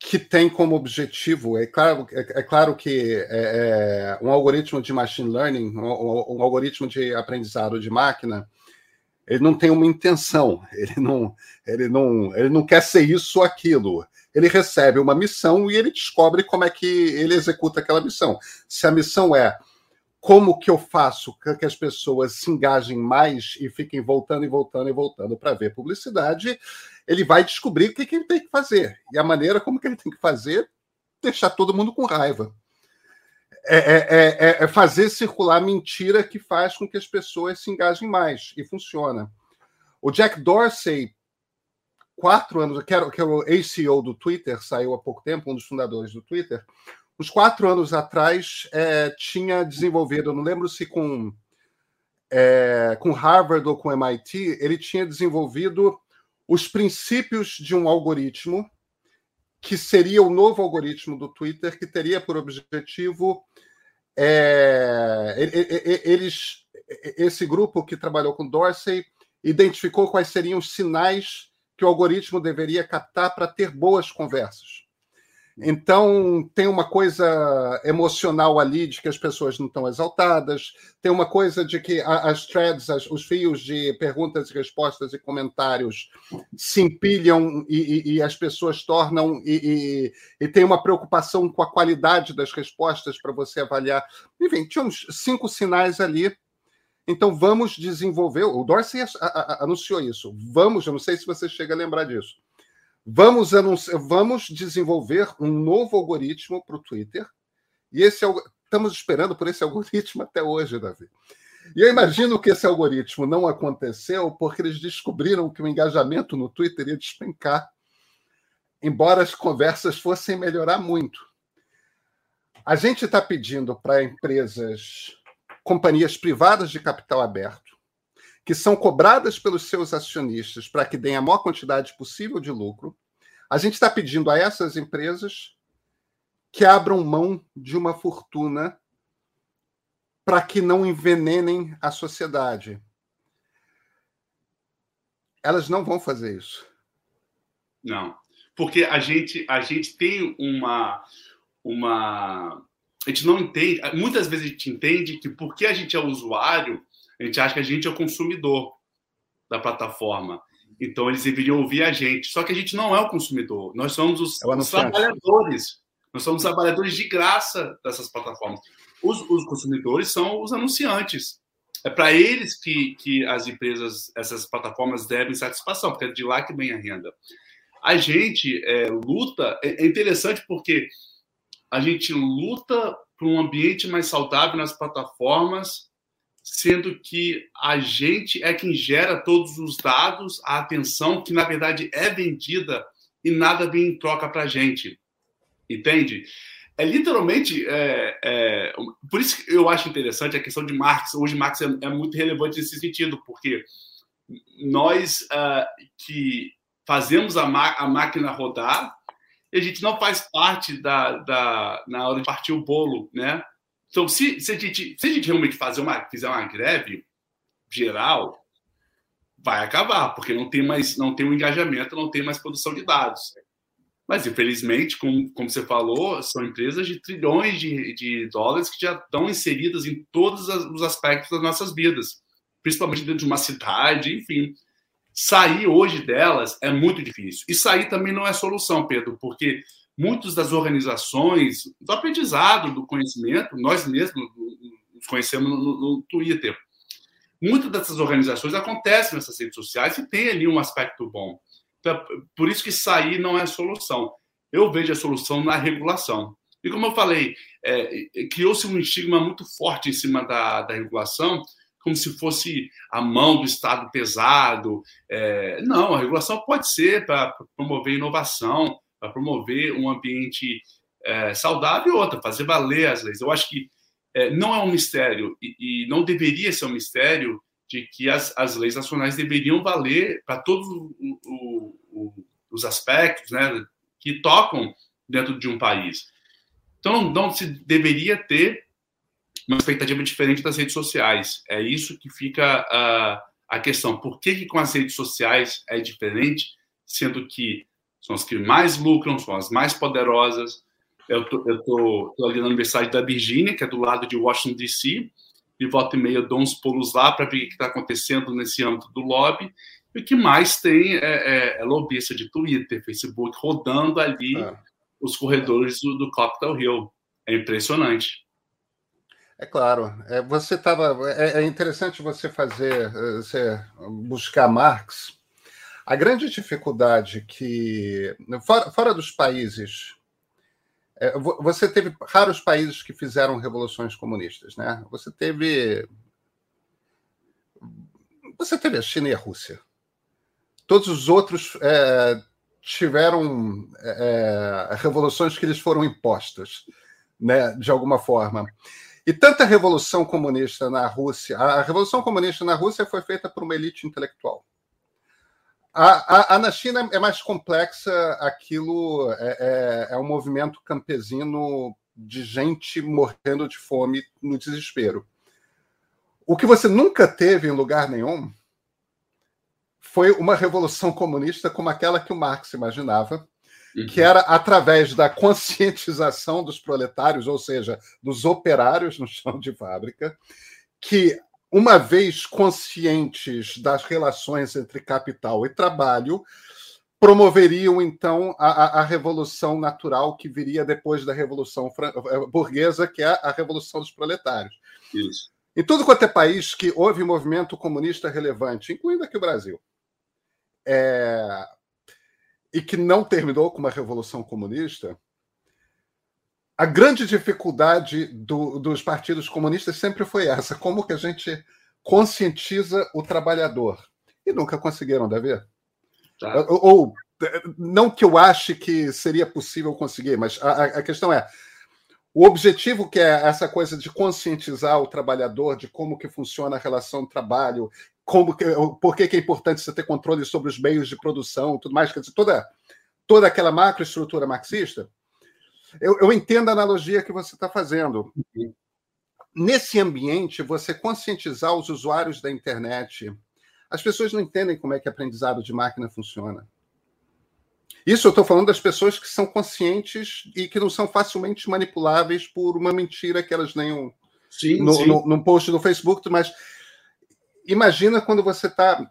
que tem como objetivo, é claro, é, é claro que é, é, um algoritmo de machine learning, um, um, algoritmo de aprendizado de máquina, ele não tem uma intenção, [laughs] ele não, ele não, ele não quer ser isso ou aquilo. ele recebe uma missão e ele descobre como é que ele executa aquela missão. Se a missão é como que eu faço que as pessoas se engajem mais e fiquem voltando e voltando e voltando para ver publicidade, ele vai descobrir o que, que ele tem que fazer. E a maneira como que ele tem que fazer deixar todo mundo com raiva. É, é, é, é, fazer circular mentira que faz com que as pessoas se engajem mais. E funciona. O Jack Dorsey, quatro anos, que era, que era o ACO do Twitter, saiu há pouco tempo, um dos fundadores do Twitter, uns quatro anos atrás é, tinha desenvolvido, eu não lembro se com, é, com Harvard ou com MIT, ele tinha desenvolvido os princípios de um algoritmo que seria o novo algoritmo do Twitter, que teria por objetivo é, eles, esse grupo que trabalhou com Dorsey identificou quais seriam os sinais que o algoritmo deveria captar para ter boas conversas. Então, tem uma coisa emocional ali de que as pessoas não estão exaltadas, tem uma coisa de que as threads, os fios de perguntas e respostas e comentários se empilham e, e, e as pessoas tornam. E, e, tem uma preocupação com a qualidade das respostas para você avaliar. Enfim, tinha uns cinco sinais ali. Então, vamos desenvolver. O Dorsey anunciou isso. Vamos, eu não sei se você chega a lembrar disso Vamos, vamos desenvolver um novo algoritmo para o Twitter. E esse estamos esperando por esse [laughs] algoritmo até hoje, Davi. E eu imagino que esse algoritmo não aconteceu porque eles descobriram que o engajamento no Twitter ia despencar, embora as conversas fossem melhorar muito. A gente está pedindo para empresas, companhias privadas de capital aberto, que são cobradas pelos seus acionistas para que deem a maior quantidade possível de lucro, a gente está pedindo a essas empresas que abram mão de uma fortuna para que não envenenem a sociedade. Elas não vão fazer isso. Não, porque a gente a gente tem uma uma a gente não entende, muitas vezes a gente entende que porque a gente é usuário, a gente acha que a gente é o consumidor da plataforma. Então eles deveriam ouvir a gente. Só que a gente não é o consumidor, nós somos os, é os trabalhadores. Nós somos trabalhadores de graça dessas plataformas. Os, os consumidores são os anunciantes. É para eles que, que as empresas, essas plataformas devem satisfação, porque é de lá que vem a renda. A gente é, luta, é, é interessante porque a gente luta por um ambiente mais saudável nas plataformas sendo que a gente é quem gera todos os dados, a atenção, que na verdade é vendida e nada vem em troca para a gente. Entende? É literalmente. É, é, por isso que eu acho interessante a questão de Marx. Hoje, Marx é, é muito relevante nesse sentido, porque nós uh, que fazemos a, a, máquina rodar, a gente não faz parte da, da, na hora de partir o bolo, né? Então, se, se, a, gente, se a gente realmente fazer uma, fizer uma greve geral, vai acabar, porque não tem mais não tem um engajamento, não tem mais produção de dados. Mas, infelizmente, como, como você falou, são empresas de trilhões de, de dólares que já estão inseridas em todos os aspectos das nossas vidas, principalmente dentro de uma cidade, enfim. Sair hoje delas é muito difícil. E sair também não é solução, Pedro, porque muitas das organizações do aprendizado, do conhecimento, nós mesmos nos conhecemos no, no, Twitter. Muitas dessas organizações acontecem nessas redes sociais e tem ali um aspecto bom. Então, por isso que sair não é a solução. Eu vejo a solução na regulação. E como eu falei, é, criou-se um estigma muito forte em cima da, da regulação, como se fosse a mão do Estado pesado. É, não, a regulação pode ser para promover inovação, para promover um ambiente é, saudável e outra, fazer valer as leis. Eu acho que é, não é um mistério e, e, não deveria ser um mistério de que as, as leis nacionais deveriam valer para todos os aspectos né, que tocam dentro de um país. Então, não, não se deveria ter uma expectativa diferente das redes sociais. É isso que fica a, a questão. Por que, que com as redes sociais é diferente, sendo que são as que mais lucram, são as mais poderosas. Eu tô ali na Universidade da Virgínia, que é do lado de Washington D.C. De volta e meia dou uns pulos lá para ver o que está acontecendo nesse âmbito do lobby. E o que mais tem é, é, é lobista de Twitter, Facebook, rodando ali é. os corredores do, do Capitol Hill. É impressionante. É claro. É, você estava. É, é, interessante você fazer, você buscar Marx. A grande dificuldade que fora, fora dos países, é, você teve raros países que fizeram revoluções comunistas, né? Você teve, você teve a China e a Rússia. Todos os outros é, tiveram é, revoluções que eles foram impostas, né? De alguma forma. E tanta revolução comunista na Rússia, a revolução comunista na Rússia foi feita por uma elite intelectual. A, a, a na China é mais complexa, aquilo é, é, é um movimento campesino de gente morrendo de fome no desespero. O que você nunca teve em lugar nenhum foi uma revolução comunista como aquela que o Marx imaginava, uhum. que era através da conscientização dos proletários, ou seja, dos operários no chão de fábrica, que, uma vez conscientes das relações entre capital e trabalho, promoveriam então a, a, revolução natural que viria depois da revolução eh, burguesa, que é a revolução dos proletários. Isso. Em todo quanto é país que houve movimento comunista relevante, incluindo aqui o Brasil, é, e que não terminou com uma revolução comunista, a grande dificuldade do, dos partidos comunistas sempre foi essa: como que a gente conscientiza o trabalhador? E nunca conseguiram, deve? Tá. Ou, não que eu ache que seria possível conseguir, mas a, a questão é o objetivo que é essa coisa de conscientizar o trabalhador de como que funciona a relação de trabalho como que, por que, é importante você ter controle sobre os meios de produção, tudo mais, quer dizer, toda, toda aquela macroestrutura marxista. Eu, eu entendo a analogia que você está fazendo. Nesse ambiente, você conscientizar os usuários da internet, as pessoas não entendem como é que aprendizado de máquina funciona. Isso eu estou falando das pessoas que são conscientes e que não são facilmente manipuláveis por uma mentira que elas nenhum sim, no, sim. No, num post do Facebook, mas imagina quando você está.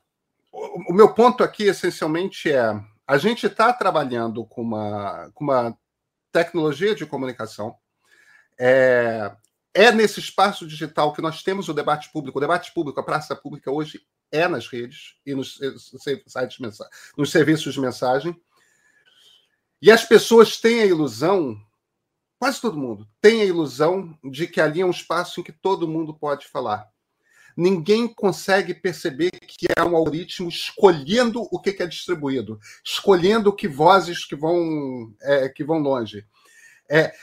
O meu ponto aqui, essencialmente, é: a gente está trabalhando com uma, com uma tecnologia de comunicação. É, é nesse espaço digital que nós temos o debate público. O debate público, a praça pública hoje é nas redes e nos, sites, nos serviços de mensagem. E as pessoas têm a ilusão, quase todo mundo, tem a ilusão de que ali é um espaço em que todo mundo pode falar ninguém consegue perceber que é um algoritmo escolhendo o que é distribuído, escolhendo que vozes que vão, é, que vão longe. É,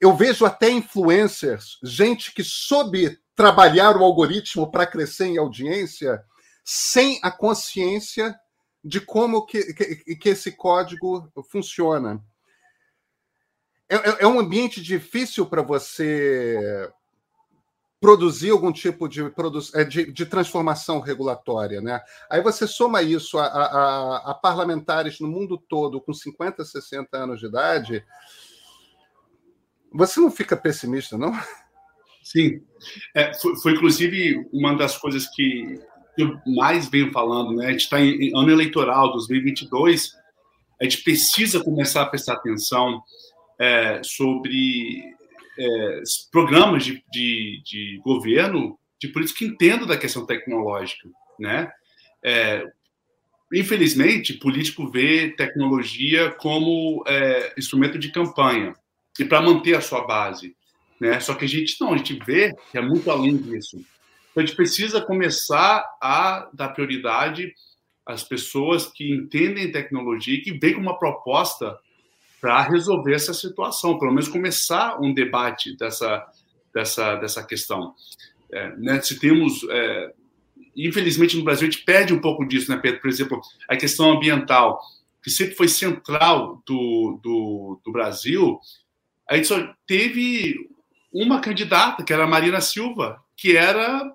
eu vejo até influencers, gente que soube trabalhar o algoritmo para crescer em audiência, sem a consciência de como que, que, que esse código funciona. É, é, é um ambiente difícil para você produzir algum tipo de, é, de, de, transformação regulatória. Né? Aí você soma isso a, a, a, parlamentares no mundo todo com 50, 60 anos de idade, você não fica pessimista, não? Sim. É, foi, foi, inclusive, uma das coisas que eu mais venho falando. Né? A gente está em, em ano eleitoral, 2022, a gente precisa começar a prestar atenção é, sobre é, programas de, de, de, governo de políticos que entendam da questão tecnológica, né? É, infelizmente, político vê tecnologia como é, instrumento de campanha e para manter a sua base, né? Só que a gente não, a gente vê que é muito além disso. Então, a gente precisa começar a dar prioridade às pessoas que entendem tecnologia e que vêm com uma proposta para resolver essa situação, pelo menos começar um debate dessa, dessa, dessa questão. É, né, se temos. É, infelizmente, no Brasil, a gente perde um pouco disso, né, Pedro? Por exemplo, a questão ambiental, que sempre foi central do, do, do Brasil, a gente só teve uma candidata, que era a Marina Silva, que era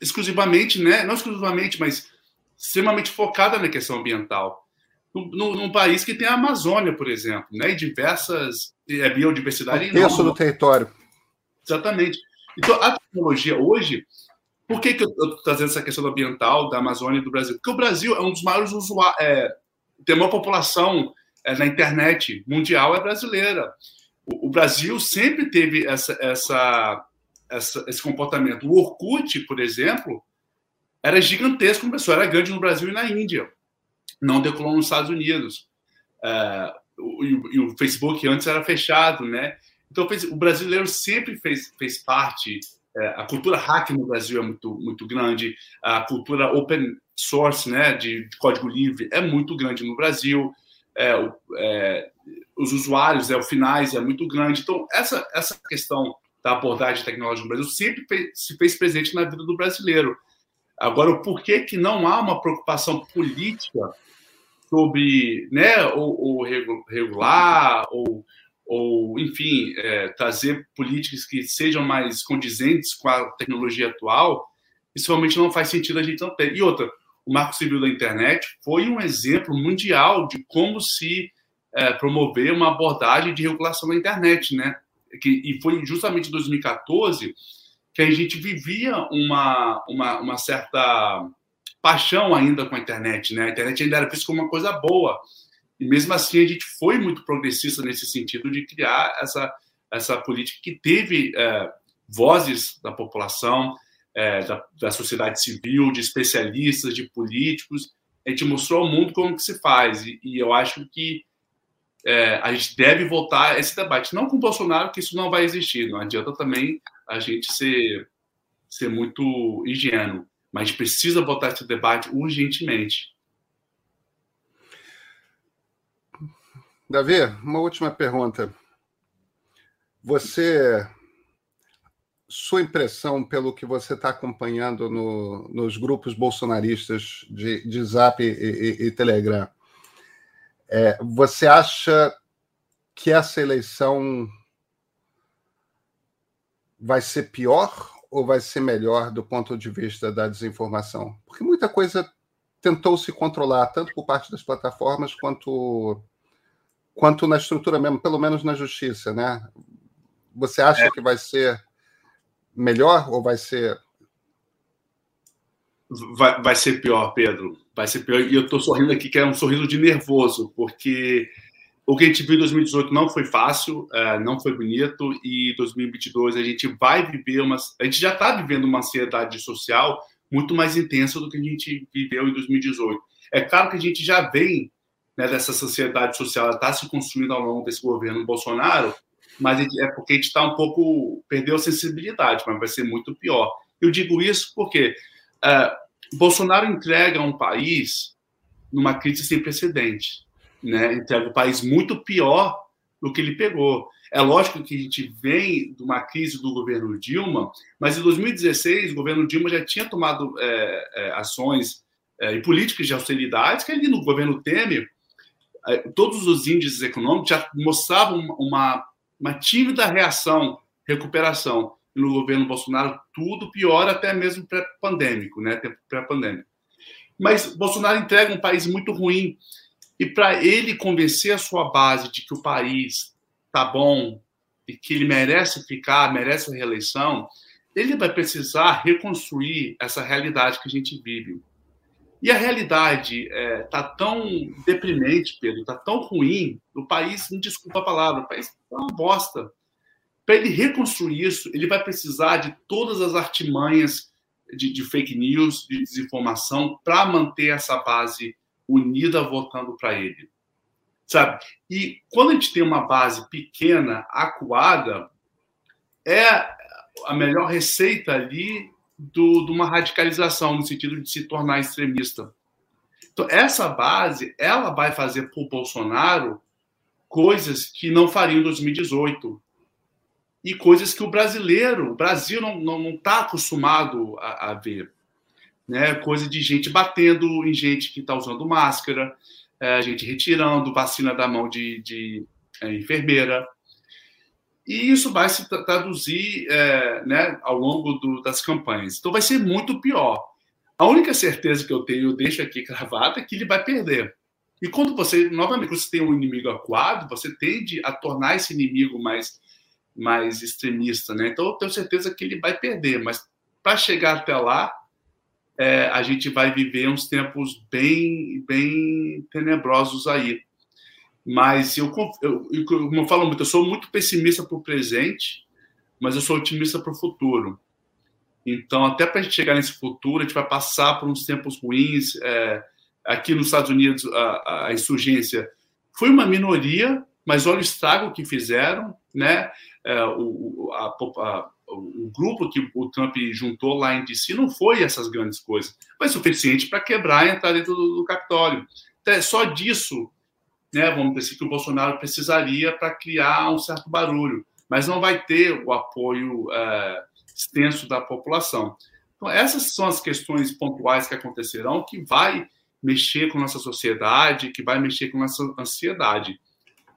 exclusivamente, né, não exclusivamente, mas extremamente focada na questão ambiental num, num, país que tem a Amazônia, por exemplo, né? e diversas é, biodiversidade. Um terço do território. Exatamente. Então, a tecnologia hoje, Por que, que eu estou trazendo essa questão ambiental da Amazônia e do Brasil? Porque o Brasil é um dos maiores usuários, é, tem uma população é, na internet mundial é brasileira. O, o Brasil sempre teve essa, essa, essa, esse comportamento. O Orkut, por exemplo, era gigantesco, começou, era grande no Brasil e na Índia, não decolou nos Estados Unidos. É, o, e o Facebook antes era fechado, né? Então o brasileiro sempre fez, fez parte é, a cultura hack no Brasil é muito, muito grande, a cultura open source, né, de, de código livre, é muito grande no Brasil, é, é, os usuários, é, o finais é muito grande. Então, essa, essa questão da abordagem tecnológica no Brasil sempre fez, se fez presente na vida do brasileiro. Agora, o porquê que não há uma preocupação política sobre né, ou, ou regular ou ou, enfim, é, trazer políticas que sejam mais condizentes com a tecnologia atual, isso realmente não faz sentido a gente não ter. E outra, o Marco Civil da Internet foi um exemplo mundial de como se é, promover uma abordagem de regulação da internet, né? Que, e foi justamente em 2014 que a gente vivia uma, uma, uma certa paixão ainda com a internet, né? A internet ainda era vista como uma coisa boa. E mesmo assim, a gente foi muito progressista nesse sentido de criar essa, essa política que teve é, vozes da população, é, da, da, sociedade civil, de especialistas, de políticos. A gente mostrou ao mundo como que se faz. E, e eu acho que é, a gente deve voltar a esse debate. Não com o Bolsonaro, que isso não vai existir. Não adianta também a gente ser, ser muito ingênuo. Mas precisa voltar esse debate urgentemente. Davi, uma última pergunta. Você, sua impressão pelo que você está acompanhando no, nos grupos bolsonaristas de, de Zap e, e, e Telegram, é, você acha que essa eleição vai ser pior ou vai ser melhor do ponto de vista da desinformação? Porque muita coisa tentou se controlar, tanto por parte das plataformas quanto quanto na estrutura mesmo, pelo menos na justiça, né? Você acha é. que vai ser melhor ou vai ser. Vai, vai ser pior, Pedro. Vai ser pior. E eu estou sorrindo aqui, que é um sorriso de nervoso, porque o que a gente viu em 2018 não foi fácil, é, não foi bonito, e 2022 a gente vai viver uma. A gente já está vivendo uma ansiedade social muito mais intensa do que a gente viveu em 2018. É claro que a gente já vem né, dessa sociedade social está se construindo ao longo desse governo Bolsonaro, mas é porque a gente está um pouco perdeu a sensibilidade, mas vai ser muito pior. Eu digo isso porque uh, Bolsonaro entrega um país numa crise sem precedente, né? Entrega um país muito pior do que ele pegou. É lógico que a gente vem de uma crise do governo Dilma, mas em 2016 o governo Dilma já tinha tomado é, é, ações é, e políticas de austeridade que ali no governo Temer é, todos os índices econômicos já mostravam uma, uma tímida reação, recuperação. no governo Bolsonaro, tudo pior, até mesmo pré-pandêmico, né? Pré-pandêmico. Mas Bolsonaro entrega um país muito ruim. E para ele convencer a sua base de que o país tá bom e que ele merece ficar, merece a reeleição, ele vai precisar reconstruir essa realidade que a gente vive. E a realidade está é, tá tão deprimente, Pedro, está tão ruim, o país, não desculpa a palavra, o país está uma bosta. Para ele reconstruir isso, ele vai precisar de todas as artimanhas de, de fake news, de desinformação, para manter essa base unida votando para ele. Sabe? E quando a gente tem uma base pequena, acuada, é a melhor receita ali do, de uma radicalização, no sentido de se tornar extremista. Então, essa base, ela vai fazer para o Bolsonaro coisas que não faria em 2018. E coisas que o brasileiro, o Brasil não está tá acostumado a, a, ver. Né? Coisa de gente batendo em gente que está usando máscara, é, gente retirando vacina da mão de, de é, enfermeira, e isso vai se traduzir é, né, ao longo do, das campanhas. Então vai ser muito pior. A única certeza que eu tenho, eu deixo aqui cravada, é que ele vai perder. E quando você, novamente, você tem um inimigo acuado, você tende a tornar esse inimigo mais, mais extremista. Né? Então eu tenho certeza que ele vai perder, mas para chegar até lá, é, a gente vai viver uns tempos bem, bem tenebrosos aí. Mas eu, eu, eu, como eu falo muito, eu sou muito pessimista para o presente, mas eu sou otimista para o futuro. Então, até para a gente chegar nesse futuro, a gente vai passar por uns tempos ruins. É, aqui nos Estados Unidos, a, a, insurgência foi uma minoria, mas olha o estrago que fizeram, né? É, o, a, a, o grupo que o Trump juntou lá em DC não foi essas grandes coisas, foi suficiente para quebrar e entrar dentro do, do Capitólio. Então, é só disso, né? Vamos dizer que o Bolsonaro precisaria para criar um certo barulho, mas não vai ter o apoio. É, extenso da população. Então, essas são as questões pontuais que acontecerão que vai mexer com nossa sociedade, que vai mexer com nossa ansiedade.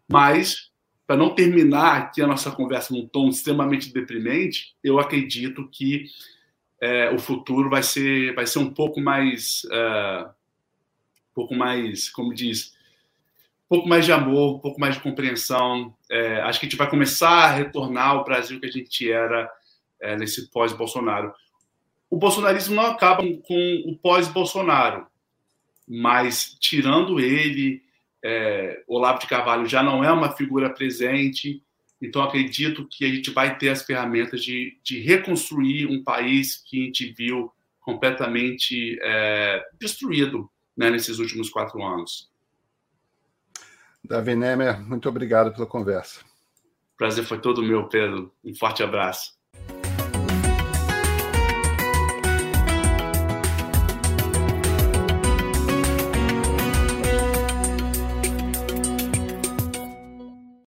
Mas, para não terminar aqui a nossa conversa num tom extremamente deprimente, eu acredito que é, o futuro vai ser, vai ser um pouco mais, uh, um pouco mais, como diz, um pouco mais de amor, um pouco mais de compreensão. É, acho que a gente vai começar a retornar ao Brasil que a gente era é, nesse pós-Bolsonaro. O bolsonarismo não acaba com o pós-Bolsonaro, mas tirando ele, é, Olavo de Carvalho já não é uma figura presente, então acredito que a gente vai ter as ferramentas de, de reconstruir um país que a gente viu completamente é, destruído né, nesses últimos quatro anos. Davi Nemer, muito obrigado pela conversa. prazer foi todo meu, Pedro. Um forte abraço.